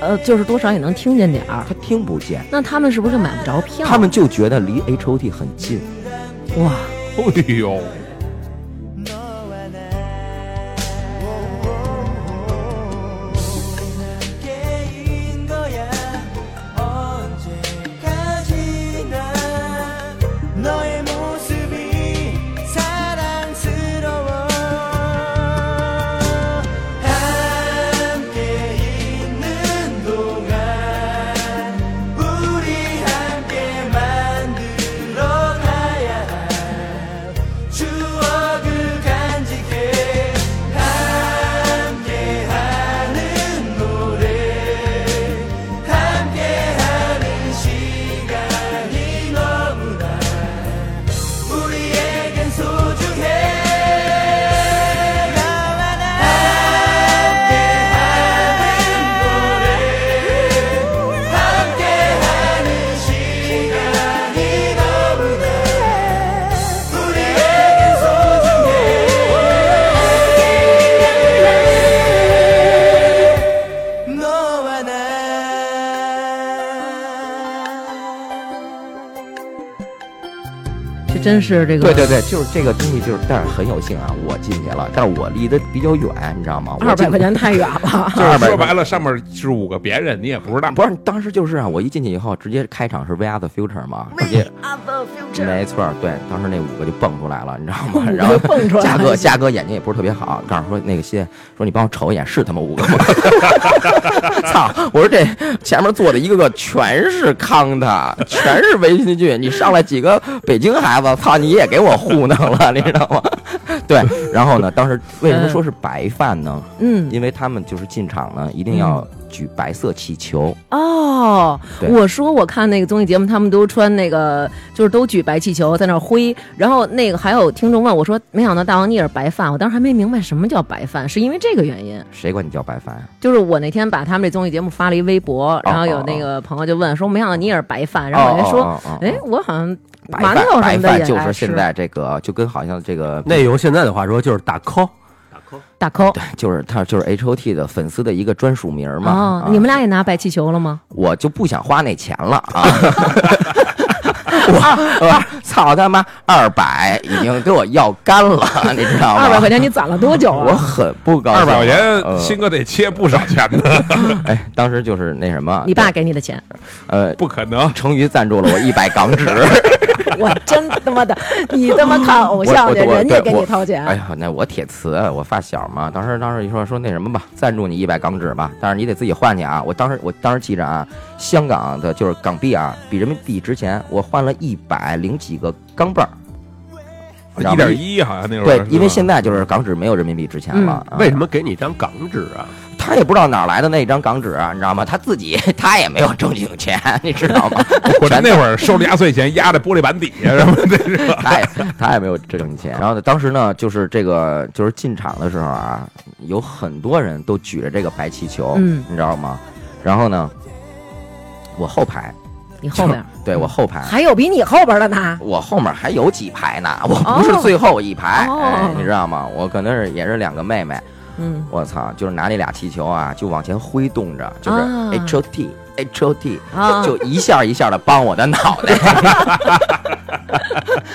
呃，就是多少也能听见点儿。他听不见，那他们是不是就买不着票？他们就觉得离 H O T 很近。哇，哎呦，真是这个对对对，就是这个东西，就是但是很有幸啊，我进去了，但是我离得比较远，你知道吗？二百块钱太远了。*laughs* 就是200说白了，上面是五个别人，你也不知道。不是，当时就是啊，我一进去以后，直接开场是 We Are the Future 嘛，直接没错，对，当时那五个就蹦出来了，你知道吗？*laughs* 然后蹦出来嘉哥，嘉哥眼睛也不是特别好，告诉说那个谢，说你帮我瞅一眼，是他妈五个吗？*laughs* 操！我说这前面坐的一个个全是康的，全是围巾剧，你上来几个北京孩子，操，你也给我糊弄了，你知道吗？对，*laughs* 然后呢，当时为什么说是白饭呢？嗯，因为他们就是进场呢，一定要举白色气球。哦，我说我看那个综艺节目，他们都穿那个，就是都举白气球在那挥，然后那个还有听众问我说，没想到大王你也是白饭，我当时还没明白什么叫白饭，是因为这个原因。谁管你叫白饭呀？就是我那天把他们这综艺节目发了一微博，然后有那个朋友就问说，没想到你也是白饭，然后我就说，哎，我好像白饭馒头白饭就什么的也爱吃是现在这个，就跟好像这个内容现在的话说就是打 call，打 call，对。就是他就是 H O T 的粉丝的一个专属名嘛。哦啊，你们俩也拿白气球了吗？我就不想花那钱了啊！我我操他妈二百已经给我要干了，*laughs* 你知道吗？二百块钱你攒了多久我啊？很不高兴。二百块钱，呃新哥得切不少钱呢，*laughs* 哎，当时就是那什么，你爸给你的钱，呃，不可能。成瑜赞助了我一百港纸。*laughs* 我真他妈的，你他妈看偶像去，人家给你掏钱。哎呀，那我铁磁，我发小嘛，当时当时一说说那什么吧，赞助你一百港纸吧，但是你得自己换去啊。我当时我当时记着啊，香港的就是港币啊，比人民币值钱，我换了一百零几个钢镚儿。一点一好像那会儿对，因为现在就是港纸没有人民币值钱了。啊为什么给你张港纸啊？他也不知道哪儿来的那张港纸啊，你知道吗？他自己 *laughs* 他也没有正经钱，*laughs* 你知道吗？*laughs* 我全那会儿收了压岁钱压在玻璃板底下什么的，是吧？他也他也没有正经钱。然后呢，当时呢，就是这个就是进场的时候啊，有很多人都举着这个白气球，嗯你知道吗？然后呢，我后排你后面对我后排，还有比你后边的呢。我后面还有几排呢，我不是最后一排，哦哎，你知道吗？我可能是也是两个妹妹，嗯，我操，就是拿那俩气球啊，就往前挥动着，就是啊 H O T H O T，啊。就一下一下的帮我的脑袋，*laughs*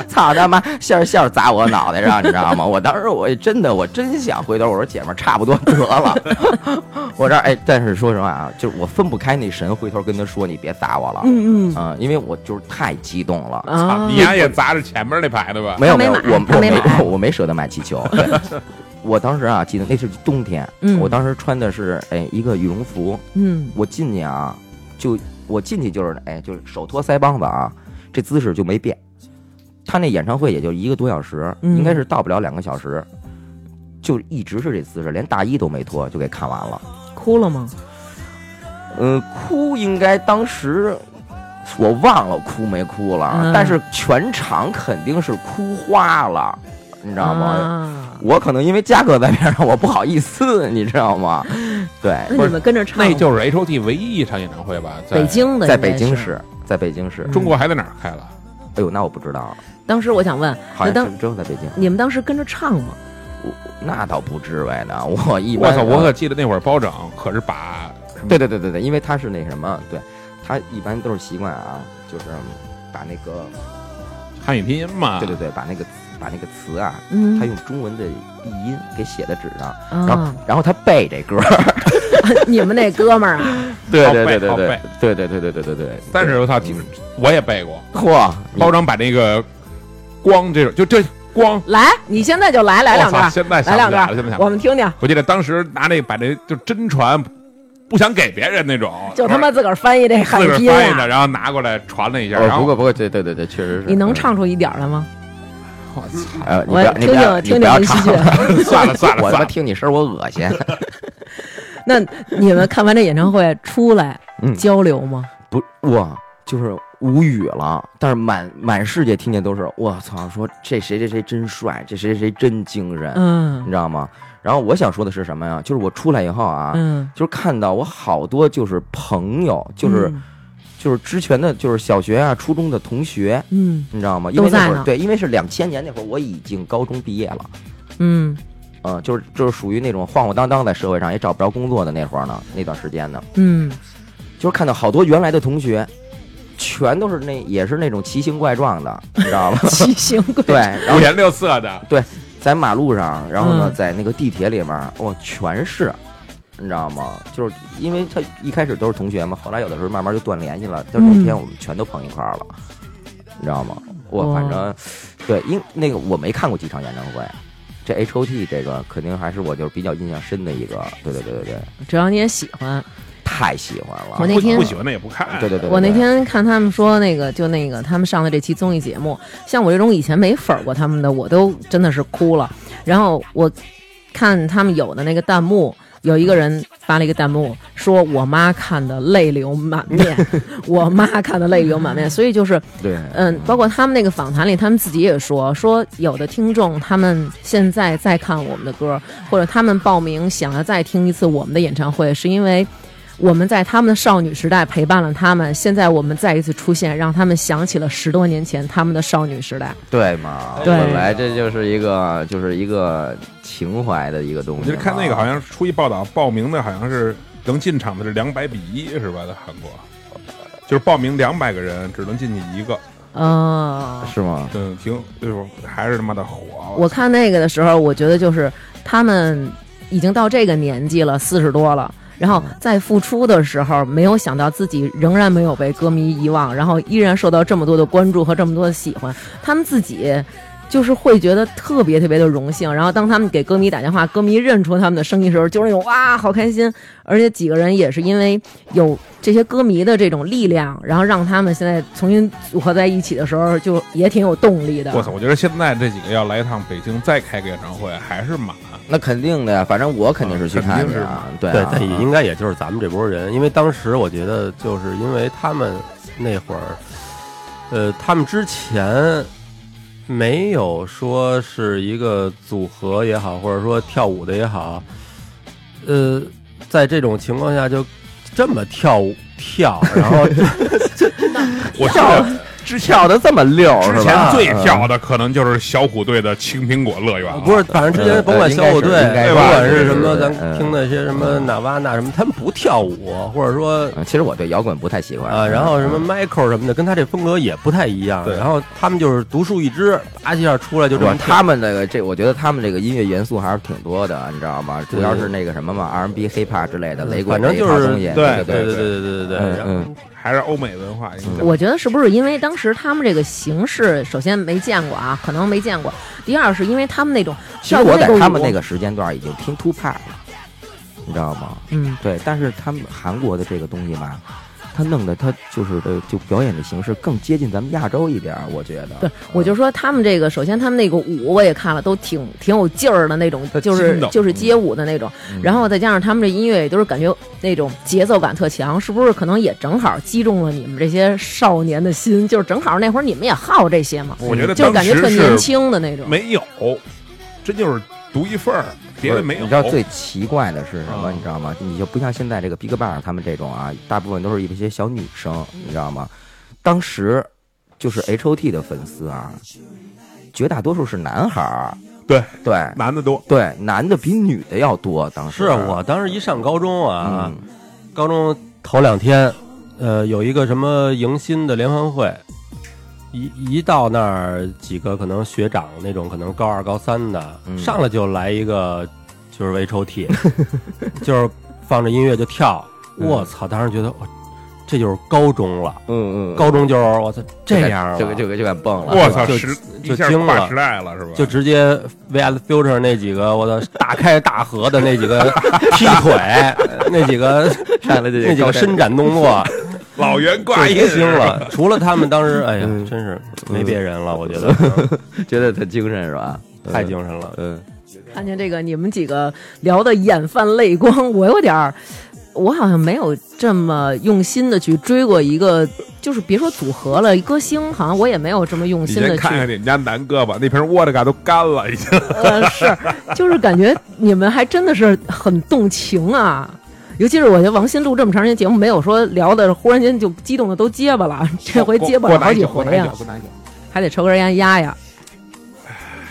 操他妈，馅儿馅儿砸我脑袋上，你知道吗？我当时我真的我真想回头，我说姐们儿差不多得了，*laughs* 我这儿哎，但是说实话啊，就是我分不开那神，回头跟他说你别砸我了，嗯嗯。嗯，因为我就是太激动了。啊，你丫也砸着前面那排的吧？没有没有，我我没 *laughs* 我没舍得买气球。对我当时啊，记得那是冬天，嗯我当时穿的是哎一个羽绒服，嗯我进去啊，就我进去就是哎就是手托腮帮子啊，这姿势就没变。他那演唱会也就一个多小时，嗯应该是到不了两个小时，就一直是这姿势，连大衣都没脱就给看完了。哭了吗？嗯，哭应该当时我忘了哭没哭了，嗯但是全场肯定是哭花了，你知道吗？啊我可能因为嘉哥在边上，我不好意思，你知道吗？对，那你们跟着唱，那就是 H O T 唯一一场演唱会吧？在北京的，在北京。市，在北京市。中国还在哪儿开了？哎呦，那我不知道，当时我想问，好像只只有在北京。你们当时跟着唱吗？我那倒不至于呢，我一般。我操！我可记得那会儿包拯可是把对对对对对，因为他是那什么，对他一般都是习惯啊，就是把那个，汉语拼音嘛，对对对，把那个把那个词啊，嗯他用中文的译音给写在纸上，然后啊，然后他背这歌，*laughs* 你们那哥们儿啊，*laughs* 对好对对对对对对对对对对对。但是我操，听我也背过。*laughs* 嚯，包拯把那个光这种就这光来，你现在就来来两段，现在来两段，想我们听听，我记得当时拿那把那就真传，不想给别人那种，就他妈自个儿翻译这汉语翻译的，啊，然后拿过来传了一下，然后哦不过不过，对对对对，确实是。你能嗯？唱出一点儿来吗？我不要，你听不要，听你不要听听唱连续 *laughs* 算了算了我他妈，听你声我恶心。*laughs* 那你们看完这演唱会出来嗯，交流吗？不哇，就是无语了。但是满满世界听见都是我操，说这谁谁谁真帅，这谁谁谁真精神，你嗯知道吗？然后我想说的是什么呀？就是我出来以后啊，嗯，就是看到我好多就是朋友，就是、嗯就是之前的就是小学啊、初中的同学，嗯。你知道吗？因为都在呢那会儿对，因为是两千年那会儿，我已经高中毕业了。嗯。嗯，就是就是属于那种晃晃荡荡在社会上也找不着工作的那会儿呢，那段时间呢，嗯。就是看到好多原来的同学，全都是那也是那种奇形怪状的，*laughs* 你知道吗？奇形怪对，五颜六色的，对在马路上，然后呢，嗯。在那个地铁里面，哇，全是，你知道吗？就是因为他一开始都是同学嘛，后来有的时候慢慢就断联系了，就有嗯天我们全都碰一块儿了，你知道吗？我反正对，因那个我没看过几场演唱会。这 H O T 这个肯定还是我就是比较印象深的一个，对对对对对，只要你也喜欢。太喜欢了。我那天不喜欢的也不看，对对对，我那天看他们说那个，就那个他们上的这期综艺节目，像我这种以前没粉过他们的，我都真的是哭了。然后我看他们有的那个弹幕，有一个人发了一个弹幕，说我妈看的泪流满面，*laughs* 我妈看的泪流满面。所以就是，对，嗯，包括他们那个访谈里，他们自己也说，说有的听众他们现在在看我们的歌，或者他们报名想要再听一次我们的演唱会，是因为。我们在他们的少女时代陪伴了他们，现在我们再一次出现，让他们想起了十多年前他们的少女时代。对嘛，对本来这就是一个就是一个情怀的一个东西嘛。我看那个好像出一报道，报名的好像是能进场的是两百比一，是吧？在韩国，就是报名两百个人，只能进去一个，哦、是吗？嗯，挺就是还是他妈的火。我看那个的时候，我觉得就是他们已经到这个年纪了，四十多了。然后在复出的时候，没有想到自己仍然没有被歌迷遗忘，然后依然受到这么多的关注和这么多的喜欢。他们自己就是会觉得特别特别的荣幸。然后当他们给歌迷打电话，歌迷认出他们的声音的时候，就是那种哇，好开心。而且几个人也是因为有这些歌迷的这种力量，然后让他们现在重新组合在一起的时候，就也挺有动力的。我操！我觉得现在这几个要来一趟北京再开个演唱会，还是满。那肯定的呀，反正我肯定是去看的啊。对对啊，，但也应该也就是咱们这波人，因为当时我觉得就是因为他们那会儿，呃，他们之前没有说是一个组合也好，或者说跳舞的也好，呃，在这种情况下就这么跳舞跳，然后我记得是跳的这么溜，之前最跳的可能就是小虎队的《青苹果乐园》。不是，反正之前甭管小虎队，不管是什么，咱听那些什么纳瓦纳什么，他们不跳舞，或者说，其实我对摇滚不太喜欢啊。然后什么 Michael 什么的，跟他这风格也不太一样。对，然后他们就是独树一帜，叭一下出来就这他们那个这，我觉得他们这个音乐元素还是挺多的，你知道吗？主要是那个什么嘛，R&B、Hip Hop 之类的雷鬼，反正就是对对对对对对对对。还是欧美文化。我觉得是不是因为当时他们这个形式，首先没见过啊，可能没见过；第二是因为他们那种其实我在他们那个时间段已经听 Two Pack 了，你知道吗？嗯，对，但是他们韩国的这个东西吧，他弄的他就是的，就表演的形式更接近咱们亚洲一点儿，我觉得。对，我就说他们这个，首先他们那个舞我也看了，都挺挺有劲儿的那种，就是就是街舞的那种，嗯然后再加上他们这音乐也都是感觉那种节奏感特强，是不是可能也正好击中了你们这些少年的心？就是正好那会儿你们也好这些嘛，我觉得就是感觉特年轻的那种。没有，真就是独一份儿，别的没有。你知道最奇怪的是什么？嗯你知道吗？你就不像现在这个 BigBang 他们这种啊，大部分都是一些小女生，你知道吗？当时就是 H.O.T 的粉丝啊，绝大多数是男孩儿，对对男的多，对，男的比女的要多。当时是我当时一上高中啊，嗯高中头两天，呃，有一个什么迎新的联欢会，一一到那儿，几个可能学长那种，可能高二高三的，嗯上来就来一个就是 H O T，就是放着音乐就跳，嗯我操！当时觉得我这就是高中了，嗯嗯，高中就是我操这样了，就就就敢蹦了。我操，就时就惊了跨时代了是吧？就直接 VS Future 那几个，我操，大开大合的那几个 *laughs* 踢腿，那几个上来那几个伸展动作，*laughs* 老袁挂就音惊了。*laughs* 除了他们当时，哎呀，嗯真是没别人了，我觉得 *laughs* 觉得他精神是吧？太精神了。嗯，看见这个你们几个聊的眼泛泪光，我有点儿，我好像没有这么用心的去追过一个，就是别说组合了，歌星好像我也没有这么用心的去先看看你们家南哥吧，那瓶沃德嘎都干了，已经。呃，是，就是感觉你们还真的是很动情啊。尤其是我觉得王鑫录这么长时间节目，没有说聊的忽然间就激动的都结巴了，*laughs* 这回结巴了好几回呀、还得抽根烟压压。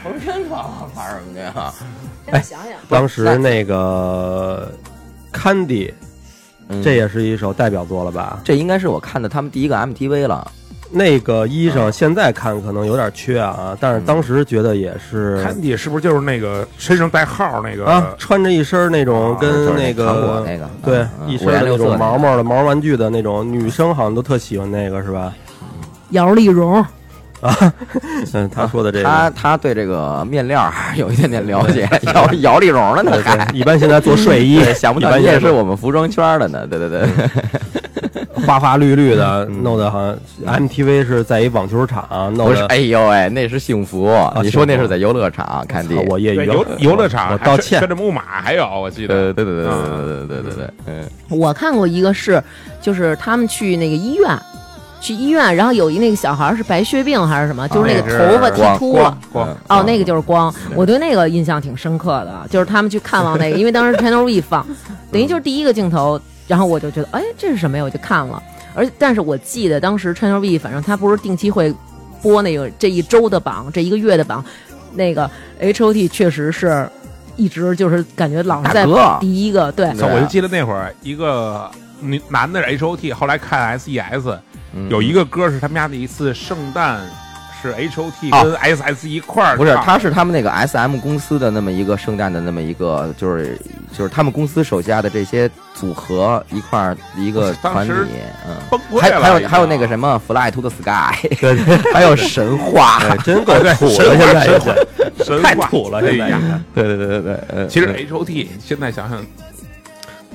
成真玩什么的呀？哎，想想，当时那个 Candy，嗯这也是一首代表作了吧？这应该是我看的他们第一个 MTV 了。那个衣裳现在看可能有点缺啊，但是当时觉得也是看你是不是就是那个身上带号那个啊，穿着一身那种啊跟就是那韩国个那个对一身那种毛毛的毛玩具的那种，女生好像都特喜欢那个是吧？姚丽蓉，*laughs* 嗯，他说的这他个。他他对这个面料还是有一点点了解，姚姚丽蓉的呢，对还对，一般现在做睡衣，*laughs* 对想不到也是我们服装圈的呢，对对对，*laughs* 花花绿绿的，嗯弄得好像 MTV 是在一网球场弄是，的。哎呦喂，那是幸福，你说那是在游乐场看的，我业余游游乐场，我道歉跟。着木马还有，我记得对对对对对对对对对，嗯，我看过一个是，就是他们去那个医院，去医院，然后有一那个小孩是白血病还是什么，就是那个头发剃秃了。光哦，那个就是光，我对那个印象挺深刻的，*laughs* 就是他们去看望那个，因为当时 Channel V 放，等于就是第一个镜头，然后我就觉得，哎，这是什么呀？我就看了，而但是我记得当时 Channel V 反正他不是定期会播那个这一周的榜，这一个月的榜，那个 H O T 确实是一直就是感觉老是在第一个，对，操我就记得那会儿一个女男的是 H O T，后来看 S E S，嗯。有一个歌是他们家的一次圣诞，是 H O T 哦跟 S S 一块儿唱，不是，他是他们那个 S M 公司的那么一个圣诞的那么一个，就是就是他们公司手下的这些组合一块儿一个团体，嗯，还还有还有那个什么 Fly to the Sky，*laughs* 对。还有神话，哎，真够土了，现在神话。太土了，哎现在呀。对对对对对，呃其实嗯 H O T 现在想想，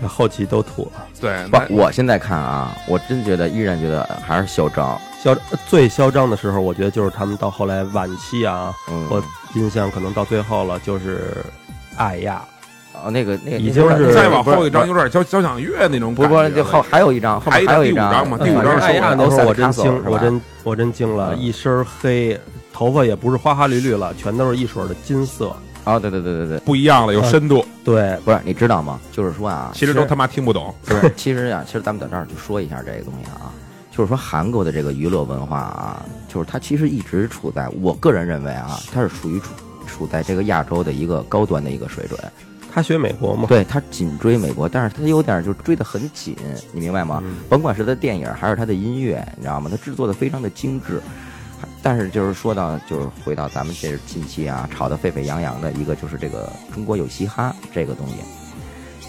后期都土了。对，不，我现在看啊，我真觉得依然觉得还是嚣张，嚣最嚣张的时候，我觉得就是他们到后来晚期啊，嗯，我印象可能到最后了，就是爱呀，哦那个那个已经是再往后一张有点交交响乐那种不不就后还有一张，后面还有一张张嘛第五张是爱呀那时候我真惊，我真我真惊了，嗯一身黑，头发也不是花花绿绿了，全都是一水的金色。哦，对对对对对，不一样了，有深度，对，不是你知道吗？就是说啊，其实都他妈听不懂。不是，其实啊，其实咱们在这儿就说一下这个东西啊，就是说韩国的这个娱乐文化啊，就是它其实一直处在我个人认为啊，它是属于处处在这个亚洲的一个高端的一个水准。他学美国吗，对，他紧追美国，但是他有点就追得很紧，你明白吗？嗯甭管是他电影还是他的音乐，你知道吗？他制作的非常的精致。但是就是说到，就是回到咱们这近期啊，炒得沸沸扬扬的一个就是这个中国有嘻哈这个东西。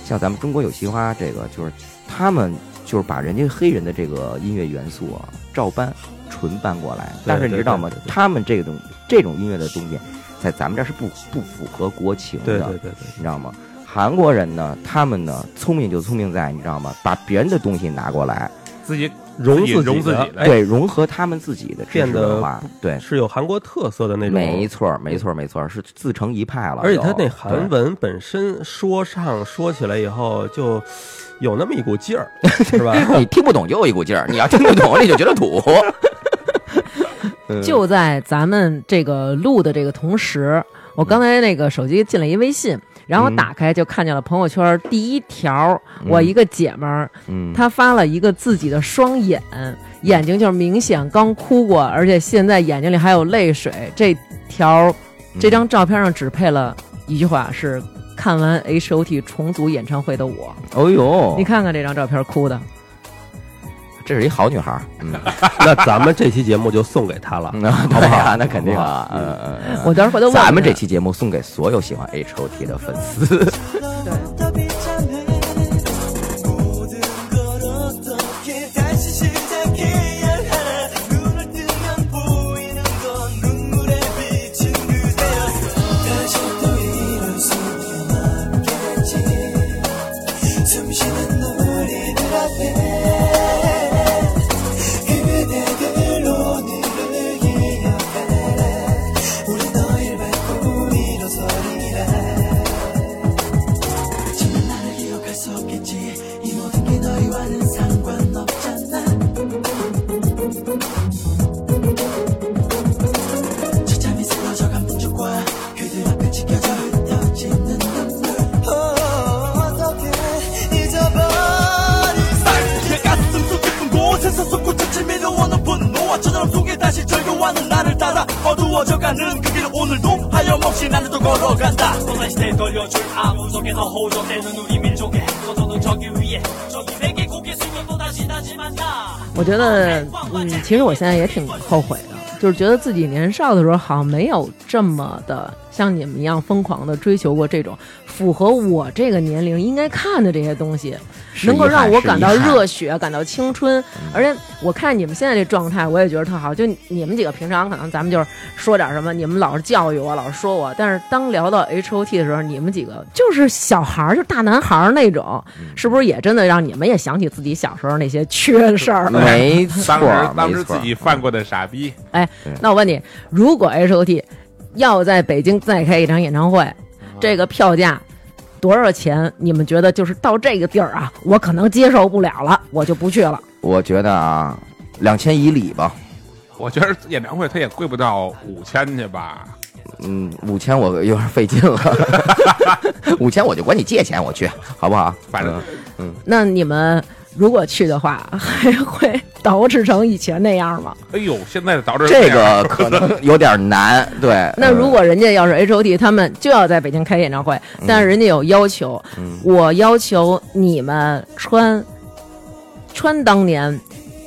像咱们中国有嘻哈这个，就是他们就是把人家黑人的这个音乐元素啊照搬纯搬过来，但是你知道吗他们这个东这种音乐的东西，在咱们这儿是不不符合国情的。对对对对，你知道吗？韩国人呢，他们呢聪明就聪明在，你知道吗？把别人的东西拿过来，自己融自己融自己的的，对，融合他们自己的知识变得文化，对，是有韩国特色的那种，没错儿，没错儿，没错儿，是自成一派了。而且他那韩文本身说唱说起来以后，就有那么一股劲儿，*laughs* 是吧？*laughs* 你听不懂就有一股劲儿，你要听不懂你就觉得土。*laughs* 嗯就在咱们这个录的这个同时，我刚才那个手机进了一微信，然后打开就看见了朋友圈第一条，我一个姐们儿，嗯，她发了一个自己的双眼，眼睛就是明显刚哭过，而且现在眼睛里还有泪水。这条这张照片上只配了一句话是。看完 H O T 重组演唱会的我，哦呦，你看看这张照片，哭的。这是一好女孩，*laughs* 嗯，那咱们这期节目就送给她了。*laughs* 那好不好？那肯定啊，嗯嗯嗯。我到时候回头问问咱们这期节目送给所有喜欢 H O T 的粉丝。어두워져가는 그 길 오늘도 하염없이 나는 또 걸어간다 또다시 되돌려줄 아무 속에서 호전되는 우리 민족의 너도 저기 위에 저기 내게 고개 숙여 또다시 다짐한다 我觉得，嗯，其实我现在也挺后悔的，就是觉得自己年少的时候好像没有这么的像你们一样疯狂的追求过这种 符合我这个年龄应该看的这些东西，能够让我感到热血，感到青春。而且我看你们现在这状态，我也觉得特好。就你们几个平常可能咱们就是说点什么，你们老是教育我，老是说我，但是当聊到 H O T 的时候，你们几个就是小孩儿，就大男孩儿那种，是不是也真的让你们也想起自己小时候那些缺事儿？*laughs* 没错当时自己犯过的傻逼，哎，那我问你，如果 H O T 要在北京再开一场演唱会，这个票价多少钱？你们觉得就是到这个地儿啊，我可能接受不了了，我就不去了。我觉得啊，两千以里吧，我觉得演唱会它也贵不到五千去吧。嗯，五千我有点费劲了，*laughs* 五千我就管你借钱，我去，好不好？反正嗯那你们如果去的话，还 *laughs* 会捯饬成以前那样吗？哎呦，现在捯饬这个可能有点难，*laughs* 对。那如果人家要是 H O T 他们就要在北京开演唱会，但是人家有要求，嗯我要求你们穿穿当年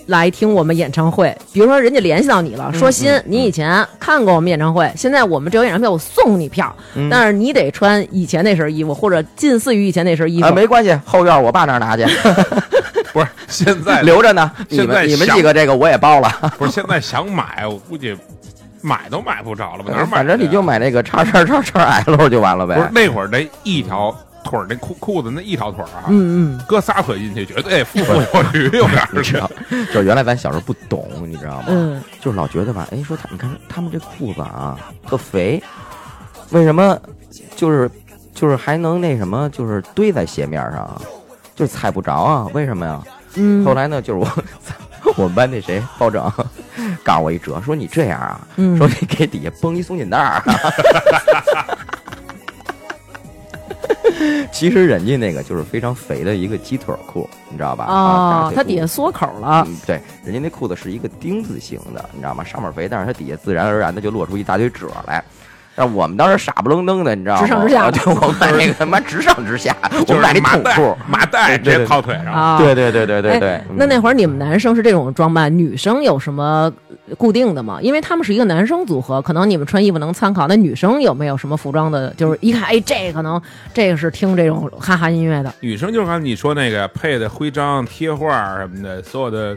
来听我们演唱会。比如说，人家联系到你了，说鑫，你以前看过我们演唱会，现在我们这有演唱会，我送你票，嗯但是你得穿以前那身衣服，或者近似于以前那身衣服。啊，没关系，后院我爸那儿拿去，*laughs* 不是现在 *laughs* 留着呢。你现在们你们几个这个我也包了，不是现在想买，我估计买都买不着了吧？哪儿买啊？反正你就买那个叉叉叉叉 L 就完了呗不是。那会儿那一条腿儿那裤裤子那一条腿儿啊，嗯嗯，搁仨腿进去，绝对富富有 *laughs* 余，有点儿你知道，*laughs* 就是原来咱小时候不懂，你知道吗？嗯，就是老觉得吧，哎，说他，你看他们这裤子啊，特肥，为什么就是就是还能那什么，就是堆在鞋面上啊，就是踩不着啊？为什么呀？嗯，后来呢，就是我 *laughs* 我们班那谁包拯告诉我一辙，说你这样啊，嗯说你给底下绷一松紧带儿，*laughs* 其实人家那个就是非常肥的一个鸡腿裤，你知道吧？啊哦，它底下缩口了，嗯，对，人家那裤子是一个丁字形的，你知道吗？上面肥，但是它底下自然而然的就露出一大堆褶来。让我们当时傻不愣登的，你知道吗？直上直下啊对，我们买那个他妈直上直下，*laughs* 我就是们买那麻裤。麻袋直接套腿上。啊，对对对对对哎对。那嗯那会儿你们男生是这种装扮，女生有什么固定的吗？因为他们是一个男生组合，可能你们穿衣服能参考。那女生有没有什么服装的？就是一看，哎，这可能这个是听这种哈哈音乐的。女生就是刚才你说那个配的徽章、贴画什么的，所有的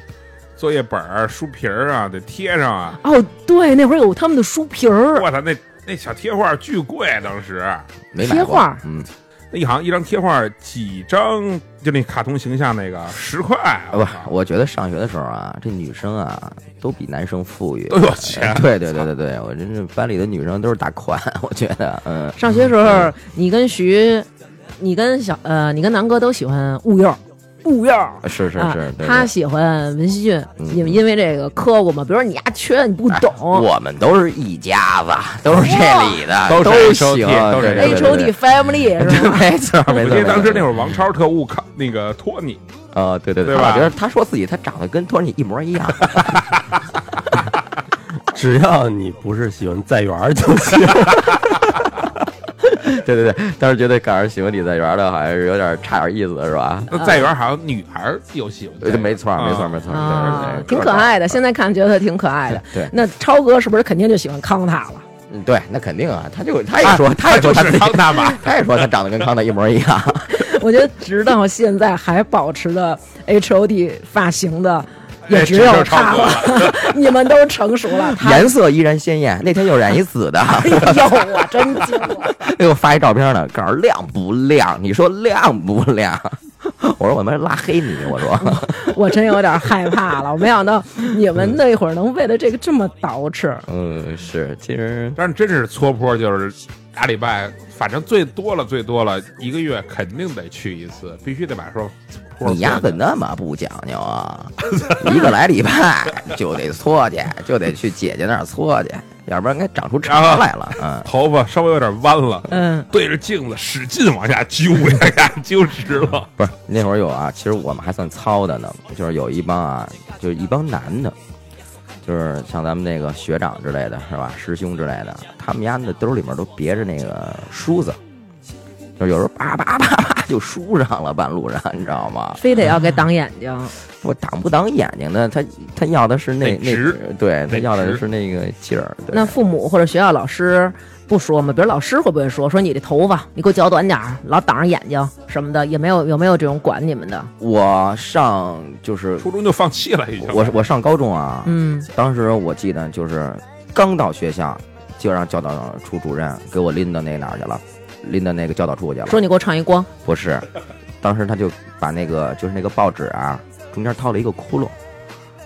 作业本儿、书皮儿啊，得贴上啊。哦，对，那会儿有他们的书皮儿，我操，那那小贴画巨贵，当时。没买过贴画嗯，那一行一张贴画几张，就那卡通形象那个十块，不我操，我觉得上学的时候啊，这女生啊都比男生富裕，都有钱对对对对对，我真是班里的女生都是大款，*laughs* 我觉得，嗯，上学时候，你跟徐，你跟小呃，你跟南哥都喜欢物幼，物幼。啊是是是，他喜欢文熙俊，嗯你们因为这个磕过嘛？比如说你丫缺，你不懂。我们都是一家子，都是这里的，都是都行，都是对对 H O T Family *laughs* 是吧？没错没错。因为当时那会会儿王超特务靠那个托尼，啊，对对对吧觉得他说自己他长得跟托尼一模一样，*laughs* 只要你不是喜欢在园就行。*laughs* 对对对，当时觉得赶上喜欢李在元的，好像是有点差点意思，是吧？那在园好像女孩有喜欢，的，没错没错没错，挺可爱的。现在看觉得挺可爱的。对那超哥是不是肯定就喜欢康塔了？嗯对，那肯定啊，他就他也说他也说就是康塔嘛，他也说他长得跟康塔一模一样，我觉得直到现在还保持着 H O T 发型的，也哎只有他了。*laughs* 你们都成熟了，*laughs* 颜色依然鲜艳。那天又染一紫的，*laughs* 哎呦，我真惊了。哎呦发一照片呢，告诉亮不亮？你说亮不亮？*laughs* 我说我们拉黑你，我说 *laughs* 我真有点害怕了。我没想到你们那会儿能为了这个这么捯饬。嗯是，其实但是真是搓坡，就是俩礼拜，反正最多了最多了一个月，肯定得去一次，必须得把说坡你丫搓怎那么不讲究啊？一个来礼拜就得搓去，就得去姐姐那儿搓去，要不然该长出茬来了。嗯，头发稍微有点弯了，嗯，对着镜子使劲往下揪，往 *laughs* 下揪直了。不是那会儿有啊，其实我们还算糙的呢，就是有一帮啊，就是一帮男的，就是像咱们那个学长之类的，是吧？师兄之类的，他们家的兜里面都别着那个梳子，就是有时候叭叭叭叭就梳上了，半路上你知道吗？非得要给挡眼睛。我挡不挡眼睛呢？他他要的是那那对他要的是那个劲儿。那父母或者学校老师不说吗？比如老师会不会说说你这头发你给我剪短点儿，老挡着眼睛什么的？也没有有没有这种管你们的？我上就是初中就放弃了，已经。我我上高中啊，嗯，当时我记得就是刚到学校，就让教导处主任给我拎到那哪儿去了，拎到那个教导处去了。说你给我唱一光，不是，当时他就把那个就是那个报纸啊，中间掏了一个窟窿，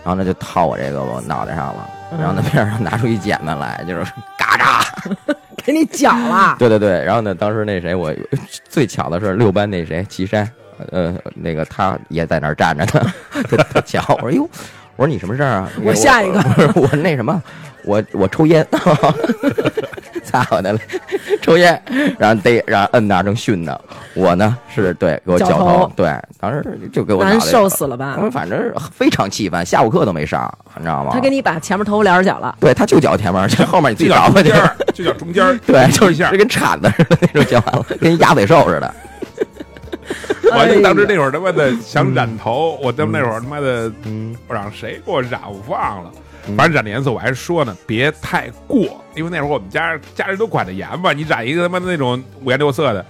然后呢就套我这个我脑袋上了，然后呢边上拿出一剪子来，就是嘎嘎。*laughs* 给你剪了。对对对，然后呢，当时那谁，我最巧的是六班那谁岐山，呃，那个他也在那儿站着呢，*laughs* 他他巧。我说哟，我说你什么事儿啊？我下一个我我那什么，我我抽烟，*laughs* 操我的嘞，抽烟，然后逮，然后摁那儿正训呢。我呢是对给我绞绞头对，当时就给我难受死了吧我？反正非常气愤，下午课都没上，你知道吗？他给你把前面头发帘儿绞了，对，他就绞前面，这后面你自己找吧去叫中间。就叫中间，对，就是一下就。跟铲子似的那种，绞完了跟鸭嘴兽似的。*laughs* 我就当时那会会儿他妈的想染头，我他妈那会儿他妈的，嗯，我让谁给我染我忘了。反正染的颜色我还是说呢，别太过，因为那会儿我们家家人都管得严吧。你染一个他妈的那种五颜六色的，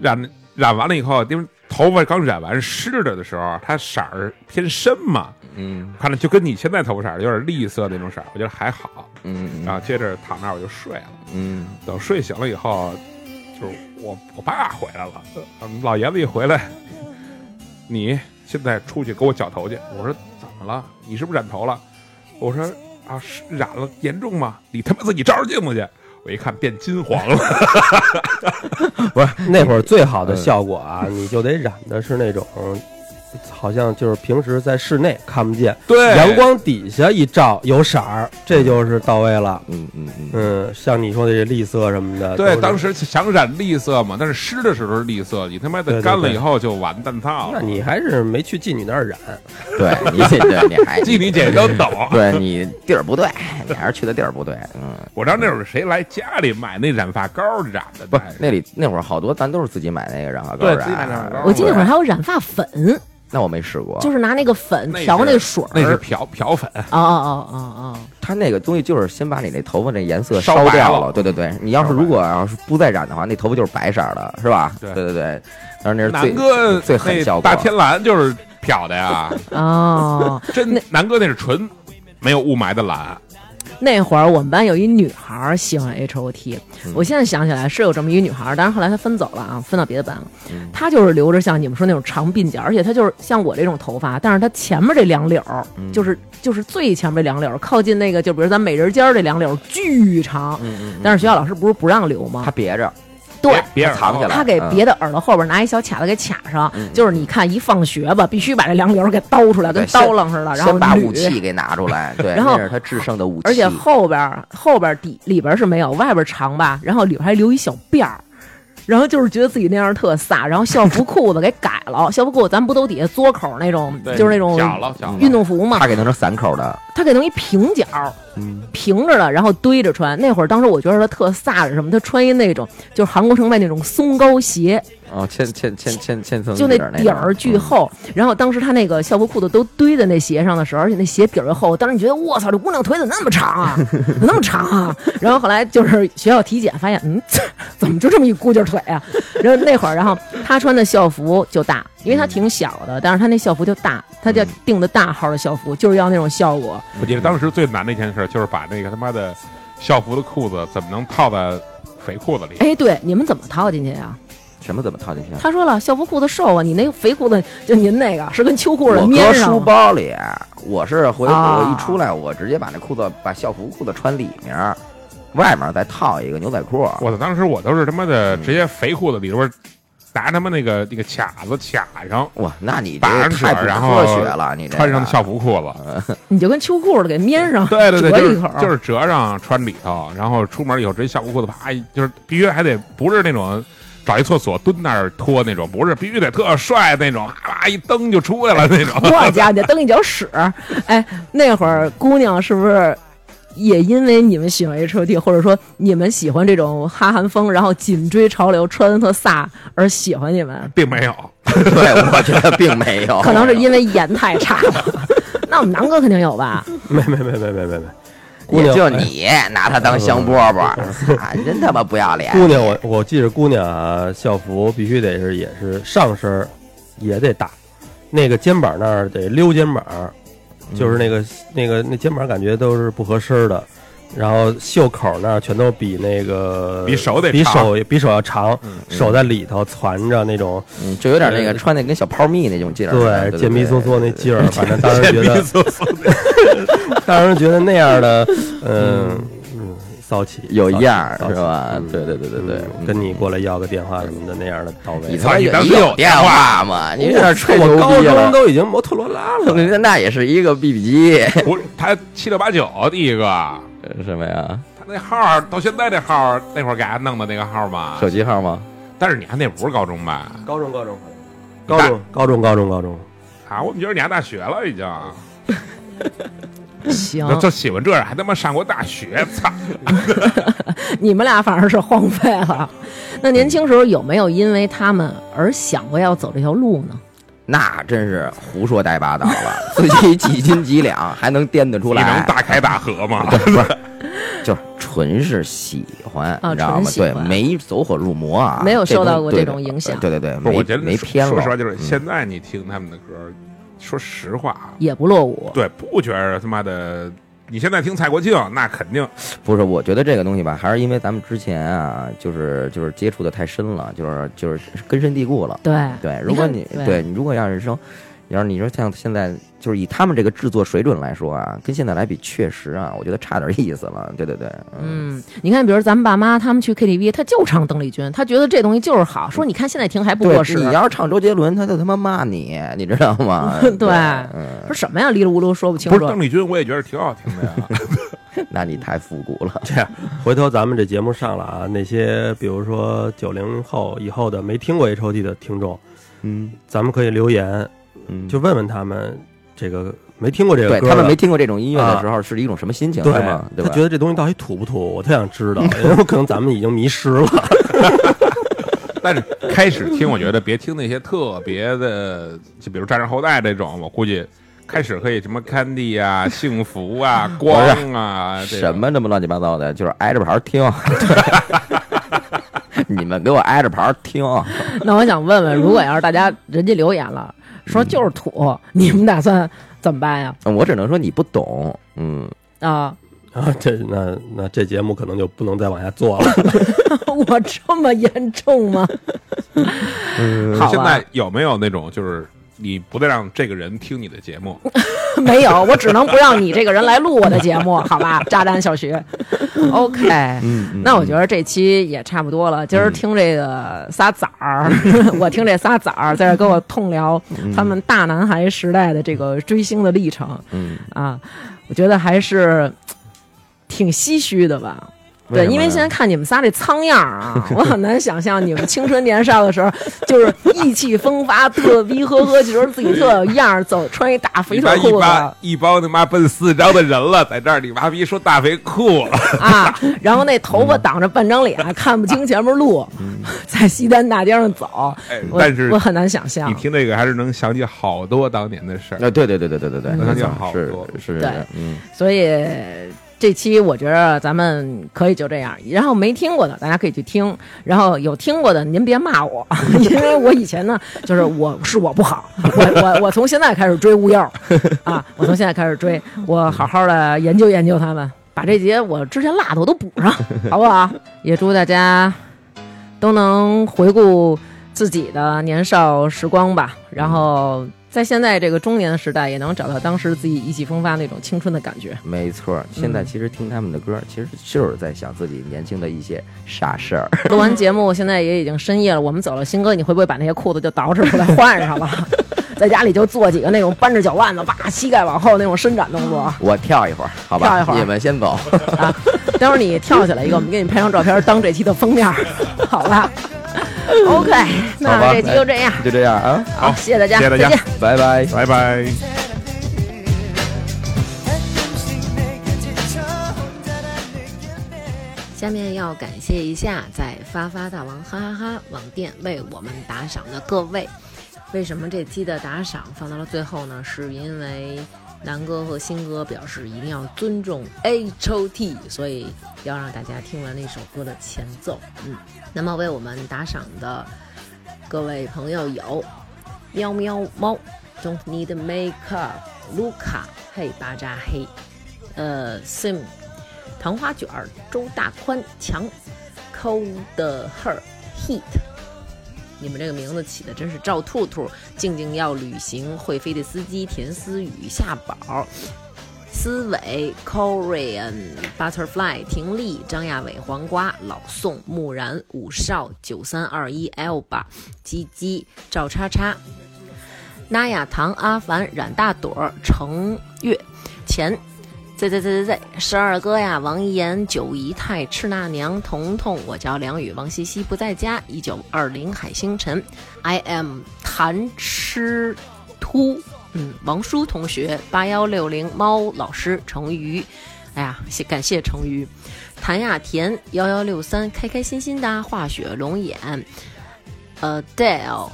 染染完了以后，因为头发刚染完湿着的时候，它色儿偏深嘛，嗯看着就跟你现在头发色儿有点栗色那种色儿，我觉得还好。嗯然后接着躺那儿我就睡了。嗯等睡醒了以后，就是我我爸回来了，嗯老爷子一回来，你现在出去给我绞头去。我说怎么了？你是不是染头了？我说啊，是染了，严重吗？你他妈自己照照镜子去。我一看变金黄了，不是那会儿最好的效果啊，你就得染的是那种好像就是平时在室内看不见，对阳光底下一照有色儿，这就是到位了。嗯嗯嗯，嗯，像你说的这绿色什么的，对，当时想染绿色嘛，但是湿的时候是绿色，你他妈的干了以后就完蛋套了。那你还是没去妓女那儿染，对 *laughs* 你对你还妓女姐姐都懂。*laughs* 对你地儿不对，*laughs* 你还是去的地儿不对。嗯，我知道那会儿谁来家里买那染发膏染的，不那里那会儿好多咱都是自己买那个染发膏染，对自己买染发膏我记得那会儿还有染发粉，那我没试过，就是拿那个粉调那水儿。那是漂漂粉，哦哦哦哦它那个东西就是先把你那头发那颜色烧掉了，对对对。你要是如果要是不再染的话，那头发就是白色儿的，是吧？对对对对。但是那是南最哥最狠效果。大天蓝就是漂的呀，哦哦，*laughs* 真南哥那是纯没有雾霾的蓝，那会儿我们班有一女孩儿喜欢 H O T，、我现在想起来是有这么一个女孩儿，但是后来她分走了啊，分到别的班了。她就是留着像你们说那种长鬓角，而且她就是像我这种头发，但是她前面这两绺儿、就是就是最前面这两绺儿，靠近那个就比如咱美人尖儿这两绺儿巨长，但是学校老师不是不让留吗她？别着，对。别它藏起来，他给嗯别的耳朵后边拿一小卡子给卡上，就是你看一放学吧，必须把这两绺儿给叨出来，跟刀楞似的，然后把武器给拿出来，*laughs* 对，然后他制胜的武器。而且后边儿后边儿底里边儿是没有，外边儿长吧，然后里边儿还留一小辫儿。然后就是觉得自己那样特飒，*laughs* 然后校服裤子给改了，*laughs* 校服裤子咱不都底下嘬口那种，就是那种运动服嘛他，给弄成散口的，他给弄一平角，平着的，然后堆着穿。那会儿当时我觉得他特飒是什么？他穿一那种就是韩国城卖那种松糕鞋，哦，千千千千千层就那底儿巨厚，然后当时他那个校服裤子都堆在那鞋上的时候，而且那鞋底儿又厚，当时你觉得我操，这姑娘腿怎么那么长啊，怎么那么长啊？*laughs* 然后后来就是学校体检发现，嗯，*laughs* 怎么就这么一姑劲儿腿啊？然后那会儿，然后他穿的校服就大，因为他挺小的，但是他那校服就大，他就定的大号的校服，就是要那种效果。我记得当时最难的一件事就是把那个他妈的校服的裤子怎么能套在肥裤子里？哎，对，你们怎么套进去呀？什么怎么套进去？他说了，校服裤子瘦啊，你那个肥裤子就您那个是跟秋裤似的我搁书粘上了。包里，我是回啊我一出来，我直接把那裤子把校服裤子穿里面，外面再套一个牛仔裤。我操！当时我都是他妈的直接肥裤子里边拿他妈那个那个卡子卡上，哇，那你这太不儿然后科学了，你这穿上校服裤子，你就跟秋裤似的给粘上，对 *laughs* 对对，就是折一口，就是折上穿里头，然后出门以后直接校服裤子啪，就是必须还得不是那种找一厕所蹲那儿脱那种，不是必须得特帅那种，*laughs* 啪一蹬就出来了那种。*laughs* 我家你蹬一脚屎！哎，那会儿姑娘是不是也因为你们喜欢 H O T，或者说你们喜欢这种哈韩风，然后紧追潮流，穿的特飒而喜欢你们？并没有，*laughs* 对，我觉得并没有，可能是因为颜太差了。那我们南哥肯定有吧？没没没没没没没。姑娘，就你拿他当香饽饽，*laughs* 啊，真他妈不要脸！姑娘，我我记着姑娘啊，校服必须得是也是上身也得大，那个肩膀那儿得溜肩膀，就是那个、那个那肩膀感觉都是不合身的，然后袖口那儿全都比那个 *laughs* 比手得比手比手要长，手在里头攒着那种，嗯，就有点那个穿的跟小泡蜜那种劲儿，对，对，贱逼嗦嗦那劲儿，反正当时觉逼得，*laughs* 当时觉得那样的，嗯嗯，骚气，有样儿是吧？嗯。对对对对对嗯跟你过来要个电话什么的那样的到位。你。他妈有你当时你有电话话？吗？你在那吹牛我高中逼，都已经摩托罗拉了，*laughs* 那也是一个 BB 机，不是他七六八九第一个，什么呀？他那号儿到现在这号儿那会儿给他弄的那个号儿嘛，手机号吗？但是你看那不是高中吧？高中高中高中高中高中高中，啊，我们觉得你还大学了已经，行，就就喜欢这样，还他妈上过大学，操！*laughs* 你们俩反正是荒废了。那年轻时候有没有因为他们而想过要走这条路呢？那真是胡说带八道了，自己几斤几两还能掂得出来你能？大开大合吗？不是，就是纯是喜欢，啊你知道吗？对，没走火入魔啊，没有受到过这种影响对对对，我觉得没偏了。说实话，就是嗯现在你听他们的歌，说实话啊，也不落伍。对，不觉得他妈的。你现在听蔡国庆，那肯定不是，我觉得这个东西吧，还是因为咱们之前啊，就是就是接触的太深了，就是就是根深蒂固了。对对，如果你对你如果要是说要是你说像现在，就是以他们这个制作水准来说啊，跟现在来比，确实啊，我觉得差点意思了。对对对，嗯，嗯，你看，比如咱们爸妈他们去 KTV，他就唱邓丽君，他觉得这东西就是好，说你看现在听还不过时。你要是唱周杰伦，他就他妈骂你，你知道吗？*laughs* 对嗯，说什么呀，哩哩咕噜说不清楚不是。邓丽君，我也觉得挺好听的呀。*laughs* 那你太复古了。*laughs* 这样，回头咱们这节目上了啊，那些比如说九零后以后的没听过 H O T 的听众，嗯咱们可以留言，嗯，就问问他们这个没听过这个歌对他们没听过这种音乐的时候是一种什么心情，对吗？对吧？他觉得这东西到底土不土？我特想知道，*laughs* 因为可能咱们已经迷失了。*laughs* 但是开始听，我觉得别听那些特别的，就比如战争后代这种，我估计开始可以什么 Candy 啊、幸福啊、光啊，*laughs* 这什么那么乱七八糟的，就是挨着盘儿听。你们给我挨着盘儿听，那我想问问，如果要是大家人家留言了，说就是土，你们打算怎么办呀？我只能说你不懂。嗯，啊，啊，这那那这节目可能就不能再往下做了。*laughs* *laughs* 我这么严重吗？*laughs* 嗯现在有没有那种就是你不再让这个人听你的节目？*laughs* 没有，我只能不让你这个人来录我的节目，好吧？*laughs* 炸弹小学，OK。嗯那我觉得这期也差不多了。今儿听这个仨崽儿，*laughs* 我听这仨崽儿在这跟我痛聊他们大男孩时代的这个追星的历程嗯，啊，我觉得还是挺唏嘘的吧。对，因为现在看你们仨这苍样儿啊，*laughs* 我很难想象你们青春年少的时候，就是意气风发、特逼呵呵，觉得自己特有样，走穿一大肥腿裤子。帮一帮他妈奔四张的人了，在这儿你妈逼说大肥裤了，啊，然后那头发挡着半张脸，看不清前面路，在西单大街上走，哎，但是我很难想象。你。听那个还是能想起好多当年的事儿。啊，对对对对对对对，能想起好多。是，对。嗯，所以这期我觉得咱们可以就这样。然后没听过的，大家可以去听；然后有听过的，您别骂我，*laughs* 因为我以前呢，就是我是我不好，我我我从现在开始追巫妖 *laughs* 啊，我从现在开始追，我好好的研究研究他们，把这节我之前落的我都补上，*laughs* 好不好？也祝大家都能回顾自己的年少时光吧，然后在现在这个中年时代，也能找到当时自己意气风发那种青春的感觉。没错。现在其实听他们的歌，其实就是在想自己年轻的一些傻事儿。录完 *laughs* 节目，现在也已经深夜了，我们走了。新哥，你会不会把那些裤子就捯饬出来换上了？*laughs* 在家里就做几个那种扳着脚腕子，叭，膝盖往后那种伸展动作我跳一会儿，好吧？跳一会儿你们先走。啊！待会儿你跳起来一个，我们给你拍张照片当这期的封面，好吧 *laughs* OK，那吧这期就这样，就这样啊，好，谢谢大家，谢谢大家再见。拜拜。拜拜。下面要感谢一下在发发大王哈哈哈网店为我们打赏的各位。为什么这期的打赏放到了最后呢？是因为南哥和新哥表示一定要尊重 H O T，所以要让大家听完那首歌的前奏。嗯，那么为我们打赏的各位朋友有喵喵猫，Don't Need Makeup，卢卡，嘿巴扎嘿，呃，Sim。糖花卷儿、周大宽、强、Cold Her、Heat，你们这个名字起的真是赵兔兔、静静要旅行、会飞的司机、田思雨、夏宝、思伟、Korean Butterfly、婷丽、张亚伟、黄瓜、老宋、木然、武少、九三二一 Elba、鸡鸡、赵叉叉、那亚唐、阿凡、冉大朵、程月、钱。Z Z Z Z Z，十二哥呀，王一言、九姨太、赤娜娘、彤彤，我叫梁宇，王西西不在家，一九二零海星辰，I am 谭吃秃，嗯，王叔同学，八幺六零猫老师，成鱼，哎呀，谢感谢成鱼，谭亚田幺幺六三，开开心心的化雪龙眼，呃，Dale。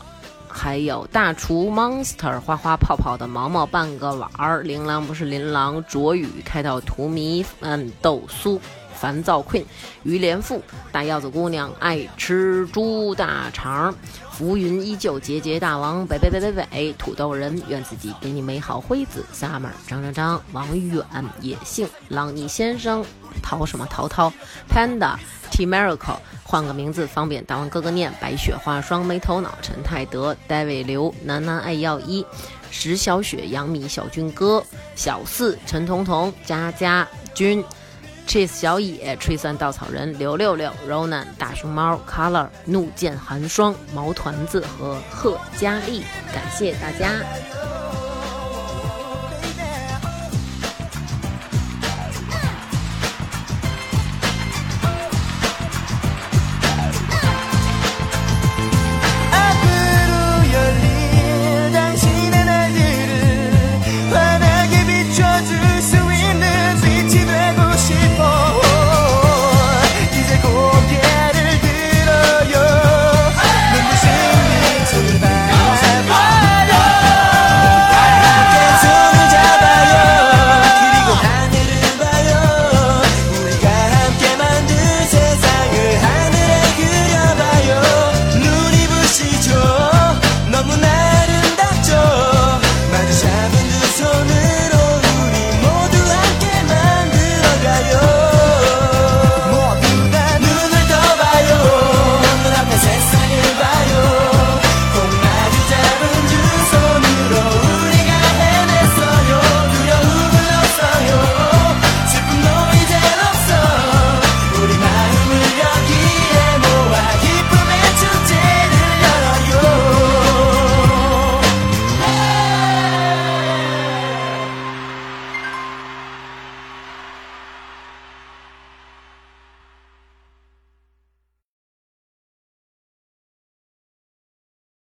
还有大厨 Monster 花花泡泡的毛毛半个碗儿，琳琅不是琳琅，卓宇开到荼蘼，嗯，豆酥。烦躁 Queen，于连富，大腰子姑娘爱吃猪大肠，浮云依旧节节大王，北北北北北，土豆人，愿自己给你美好辉子，Summer 张张张，王远，野性，朗尼先生，陶什么陶陶，Panda T Miracle，换个名字方便大王哥哥念。白雪花双没头脑，陈泰德、David 刘、楠楠爱要一、石小雪、杨幂、小军哥、小四、陈彤彤、佳佳君。Cheese 小野、吹散稻草人、刘六六、Ronan 大熊猫、Color 怒剑寒霜、毛团子和贺佳丽，感谢大家。